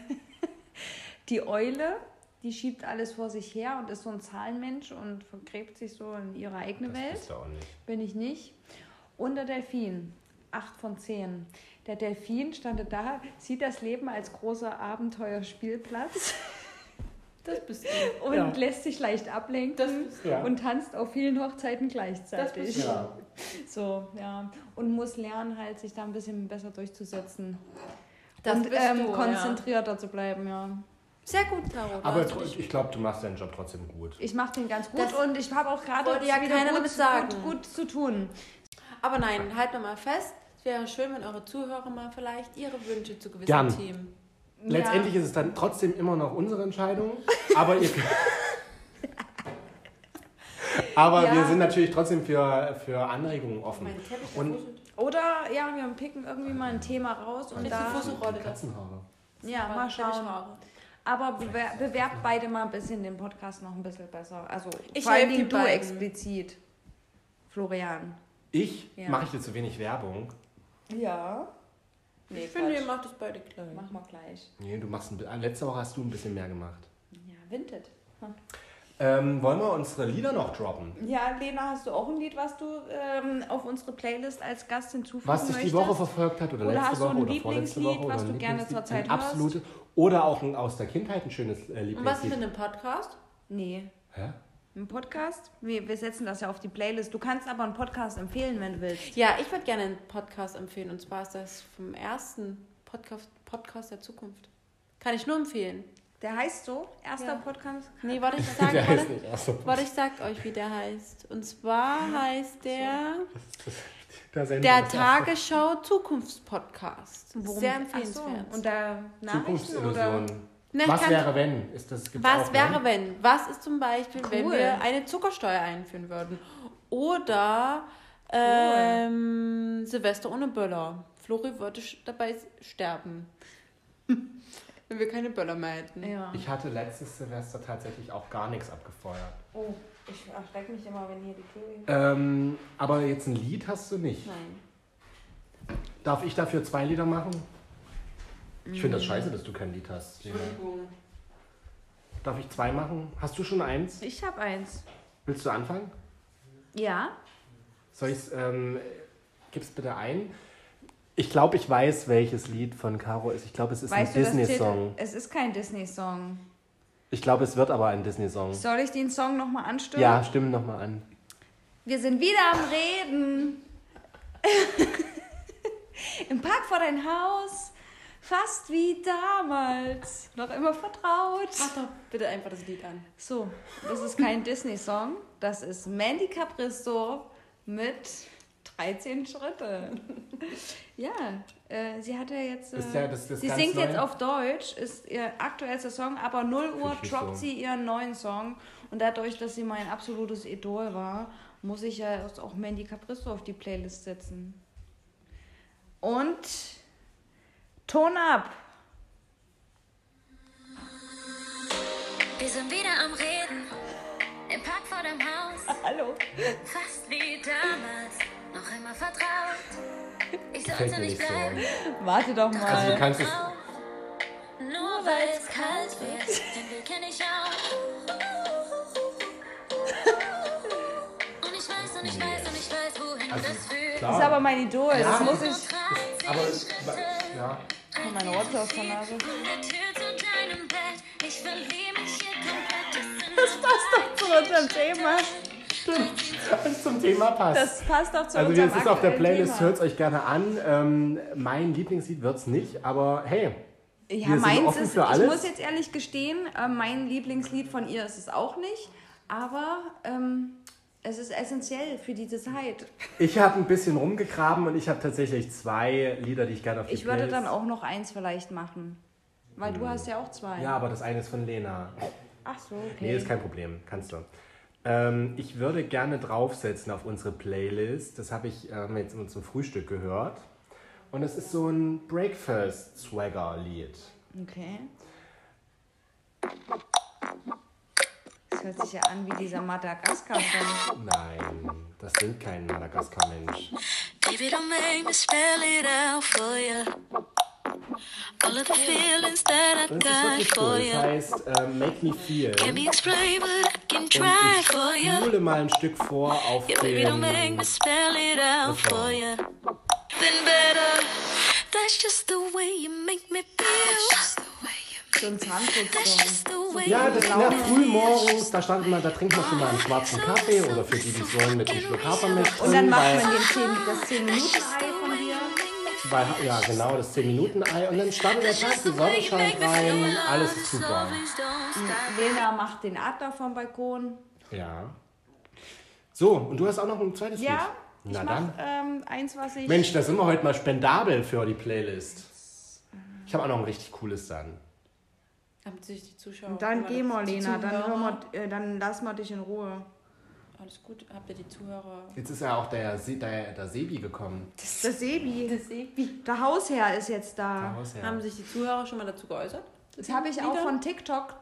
die Eule, die schiebt alles vor sich her und ist so ein Zahlenmensch und vergräbt sich so in ihre eigene Das Welt. bist du auch nicht. Bin ich nicht. Und der Delfin. Acht von zehn. Der Delfin stand da, sieht das Leben als großer Abenteuerspielplatz Das bist du. und Ja. lässt sich leicht ablenken Das bist Ja. und tanzt auf vielen Hochzeiten Das gleichzeitig. bist du. Ja. So, ja. Und muss lernen, halt sich da ein bisschen besser durchzusetzen. Das und bist ähm, du, ja. konzentrierter zu bleiben, ja. Sehr gut, Caro. Aber ich glaube, du machst deinen Job trotzdem gut. Ich mache den ganz gut Das und ich habe auch gerade wollte ja wieder gut. Gut, gut zu tun. Aber nein, halt noch mal fest. Es wäre schön, wenn eure Zuhörer mal vielleicht ihre Wünsche zu gewissen Gern. Themen. Letztendlich ja. ist es dann trotzdem immer noch unsere Entscheidung. Aber ihr. aber Ja. wir sind natürlich trotzdem für, für Anregungen offen. Und-. Oder ja, wir picken irgendwie mal ein Thema raus und da. die Fusselrolle. Katzenhaare. Ja, mal schauen. Teppichhaare. Aber bewer bewerbt beide mal ein bisschen den Podcast noch ein bisschen besser. Also Ich vor allen helf Dingen die du beiden. explizit. Florian. Ich Ja. mache ich dir zu wenig Werbung. Ja. Nee, Ich finde, ihr macht das beide gleich. Mach mal gleich. Nee, du machst ein, bi- letzte Woche hast du ein bisschen mehr gemacht. Ja, Vinted. Ähm, wollen wir unsere Lieder noch droppen? Ja, Lena, hast du auch ein Lied, was du ähm, auf unsere Playlist als Gast hinzufügen Was dich möchtest? die Woche verfolgt hat oder, Oder letzte hast du Woche ein oder vorletzte Lieblingslied, Woche oder was ein du gerne Lieblingslied, zurzeit ein absolutes oder auch ein aus der Kindheit ein schönes äh, Und was Lieblingslied. mit einem Podcast? Nee. Hä? Ein Podcast? Wir, wir setzen das ja auf die Playlist. Du kannst aber einen Podcast empfehlen, wenn du willst. Ja, ich würde gerne einen Podcast empfehlen. Und zwar ist das vom ersten Podcast, Podcast der Zukunft. Kann ich nur empfehlen. Der heißt so, erster Ja. Podcast. Nee, warte, ich sag, Der heißt warte, nicht erster warte, ich sag euch, wie der heißt. Und zwar heißt der Der, der. Tagesschau Zukunftspodcast. Sehr empfehlenswert. So. Und da Nachrichten oder? Ne, Was kann- wäre wenn? Ist das, Was auch, wäre, ne? wenn? Was ist zum Beispiel, wenn Cool. wir eine Zuckersteuer einführen würden? Oder ähm, Silvester ohne Böller. Flori würde dabei sterben. wenn wir keine Böller mehr hätten. Ja. Ich hatte letztes Silvester tatsächlich auch gar nichts abgefeuert. Oh, ich erschrecke mich immer, wenn hier die Tür geht. Ähm, aber jetzt ein Lied hast du nicht. Nein. Darf ich dafür zwei Lieder machen? Ich finde das scheiße, dass du kein Lied hast. Lena. Entschuldigung. Darf ich zwei machen? Hast du schon eins? Ich habe eins. Willst du anfangen? Ja? Soll ich es, ähm, gib's bitte ein? Ich glaube, ich weiß, welches Lied von Caro ist. Ich glaube, es ist weißt ein du das Disney-Song. Titel? Es ist kein Disney-Song. Ich glaube, es wird aber ein Disney-Song. Soll ich den Song nochmal anstimmen? Ja, stimme nochmal an. Wir sind wieder am Reden. Im Park vor dein Haus. Fast wie damals. Noch immer vertraut. Mach doch bitte einfach das Lied an. So, das ist kein Disney-Song. Das ist Mandy Capristo mit 13 Schritte. Ja, äh, sie hat ja jetzt. Äh, Ist der- das- das sie singt neu? jetzt auf Deutsch, ist ihr aktuellster Song, aber 0 Uhr droppt sie ihren neuen Song. Und dadurch, dass sie mein absolutes Idol war, muss ich ja jetzt auch Mandy Capristo auf die Playlist setzen. Und Ton ab! Wir sind wieder am Reden, im Park vor dem Haus. Hallo. Fast wie damals, noch immer vertraut. Ich sollte nicht bleiben. Warte doch mal. Also du kannst es... Nur weil es kalt wird, den Weg kenne ich auch. Und ich weiß, und ich weiß, und ich weiß, wohin also, das führt. Das ist aber mein Idol, ja. das muss ich... Aber ja. Oh, meine Rotze aus der Nase. Ich. Das passt doch zu unserem Thema. Was zum Thema passt. Das passt doch zu also unserem das ist auf der Playlist, hört es euch gerne an. Ähm, mein Lieblingslied wird es nicht, aber hey, Ja, Wir sind meins offen ist, für ich alles. muss jetzt ehrlich gestehen, äh, mein Lieblingslied von ihr ist es auch nicht, aber ähm, es ist essentiell für diese Zeit. ich habe ein bisschen rumgegraben und ich habe tatsächlich zwei Lieder, die ich gerne auf die Ich würde dann auch noch eins vielleicht machen, weil du hast ja auch zwei. Ja, aber das eine ist von Lena. Ach so, okay. Nee, ist kein Problem, kannst du. Ähm, ich würde gerne draufsetzen auf unsere Playlist. Das habe ich ähm, jetzt immer zum Frühstück gehört. Und es ist so ein Breakfast-Swagger-Lied. Okay. Das hört sich ja an wie dieser Madagaskar-Song. Nein, das singt kein Madagaskar-Mensch. Baby, don't make me spell it out for you. All of the feelings that I got for cool. Das you. heißt ähm, Make Me Feel. Can't be explained, but I can try ich for you. spule mal ein Stück vor auf Yeah, baby, don't make me spell it out for you. Then better. That's just the way you make me feel. So ein way Ja, you das na, früh morgens, da startet man, da trinkt man schon mal einen schwarzen Kaffee oder für die, die es wollen, mit einem Schluck Hafermilch Und dann macht weil, man den 10, das 10-Minuten-Ei von dir. weil, ja genau, das 10-Minuten-Ei und dann startet der Tag, die Sonne scheint rein, alles ist super. Lena macht den Adler vom Balkon. Ja. So, und du hast auch noch ein zweites Ja, Lied? ich Na mach dann. ähm, eins, was ich... Mensch, da sind wir heute mal spendabel für die Playlist. Ich habe auch noch ein richtig cooles dann. Haben sich die Zuschauer. Dann haben geh mal, Lena, dann, hör mal, äh, dann lass mal dich in Ruhe. Alles gut. Habt ihr die Zuhörer? Jetzt ist ja auch der, Se- der, der Sebi gekommen. Das Sebi, Das Sebi. der Hausherr ist jetzt da. Der Hausherr. Haben sich die Zuhörer schon mal dazu geäußert? Das habe ich auch von TikTok.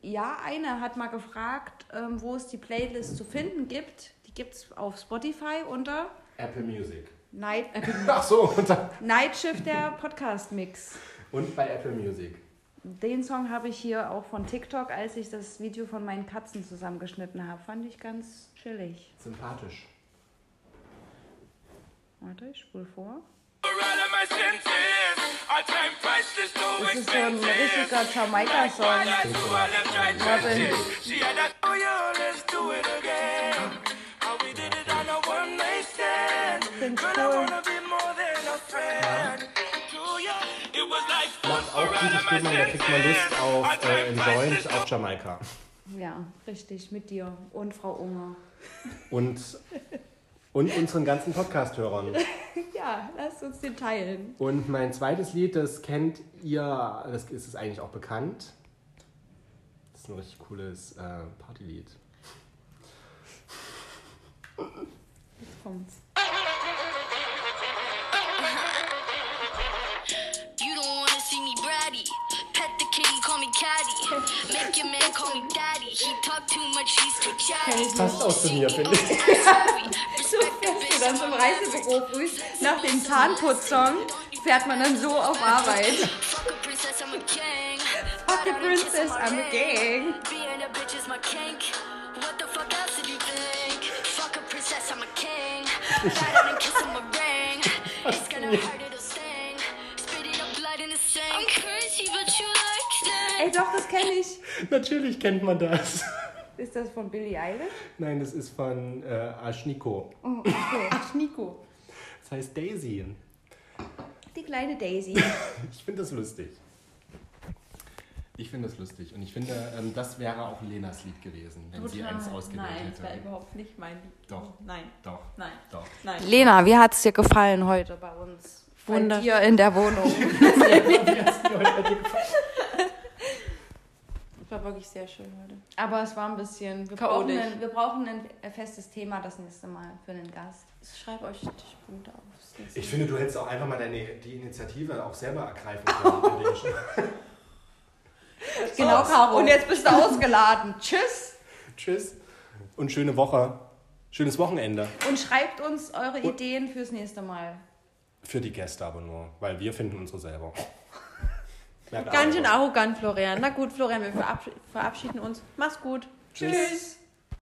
Ja, eine hat mal gefragt, ähm, wo es die Playlist zu finden gibt. Die gibt es auf Spotify unter Apple Music. Night, Ach so, und, dann- Night Shift, der Podcast-Mix. und bei Apple Music. Den Song habe ich hier auch von TikTok, als ich das Video von meinen Katzen zusammengeschnitten habe. Fand ich ganz chillig. Sympathisch. Warte, ich spule vor. Das ist so ein richtiger Jamaika-Song. Warte. trenches. She had that, oh yeah, let's do it again. How we did it on a one night stand. Find's Girl, I cool. Macht auch gute Stimmung, da kriegt man Lust auf äh, Joint auf Jamaika. Ja, richtig, mit dir und Frau Unger. Und, und unseren ganzen Podcast-Hörern. Ja, lasst uns den teilen. Und mein zweites Lied, das kennt ihr, das ist es eigentlich auch bekannt. Das ist ein richtig cooles äh, Partylied. Jetzt kommt's. Chatty. Passt auch zu mir, finde ich. So fährst du dann zum Reisebüro früh nach dem Zahnputzsong, fährt man dann so auf Arbeit. Fuck a princess, I'm a king. Fuck a princess, I'm a gang. Being a bitch is my kink. What the fuck else did you think? Fuck a princess, I'm a king. Ride out and kiss him a ring. It's gonna hurt, Ey, doch, das kenne ich. Natürlich kennt man das. Ist das von Billie Eilish? Nein, das ist von äh, Aschniko. Ach, Nico. Das heißt Daisy. Die kleine Daisy. Ich finde das lustig. Ich finde das lustig. Und ich finde, ähm, das wäre auch Lenas Lied gewesen, wenn sie eins ausgewählt Nein, das wäre hätte. überhaupt nicht mein Lied. Doch. Nein, Doch, nein, doch. nein. Lena, wie hat es dir gefallen heute bei uns? Bei Wunderschön. dir in der Wohnung. Es War wirklich sehr schön heute. Aber es war ein bisschen wir. Brauchen ein, wir brauchen ein festes Thema das nächste Mal für einen Gast. Ich schreibe euch Stichpunkte auf. Ich finde, du hättest auch einfach mal deine, die Initiative auch selber ergreifen können. genau, Caro. Und jetzt bist du ausgeladen. Tschüss. Tschüss. Und schöne Woche. Schönes Wochenende. Und schreibt uns eure Ideen fürs nächste Mal. Für die Gäste aber nur, weil wir finden unsere selber. Ganz schön arrogant, Florian. Na gut, Florian, wir verabschieden uns. Mach's gut. Tschüss. Tschüss.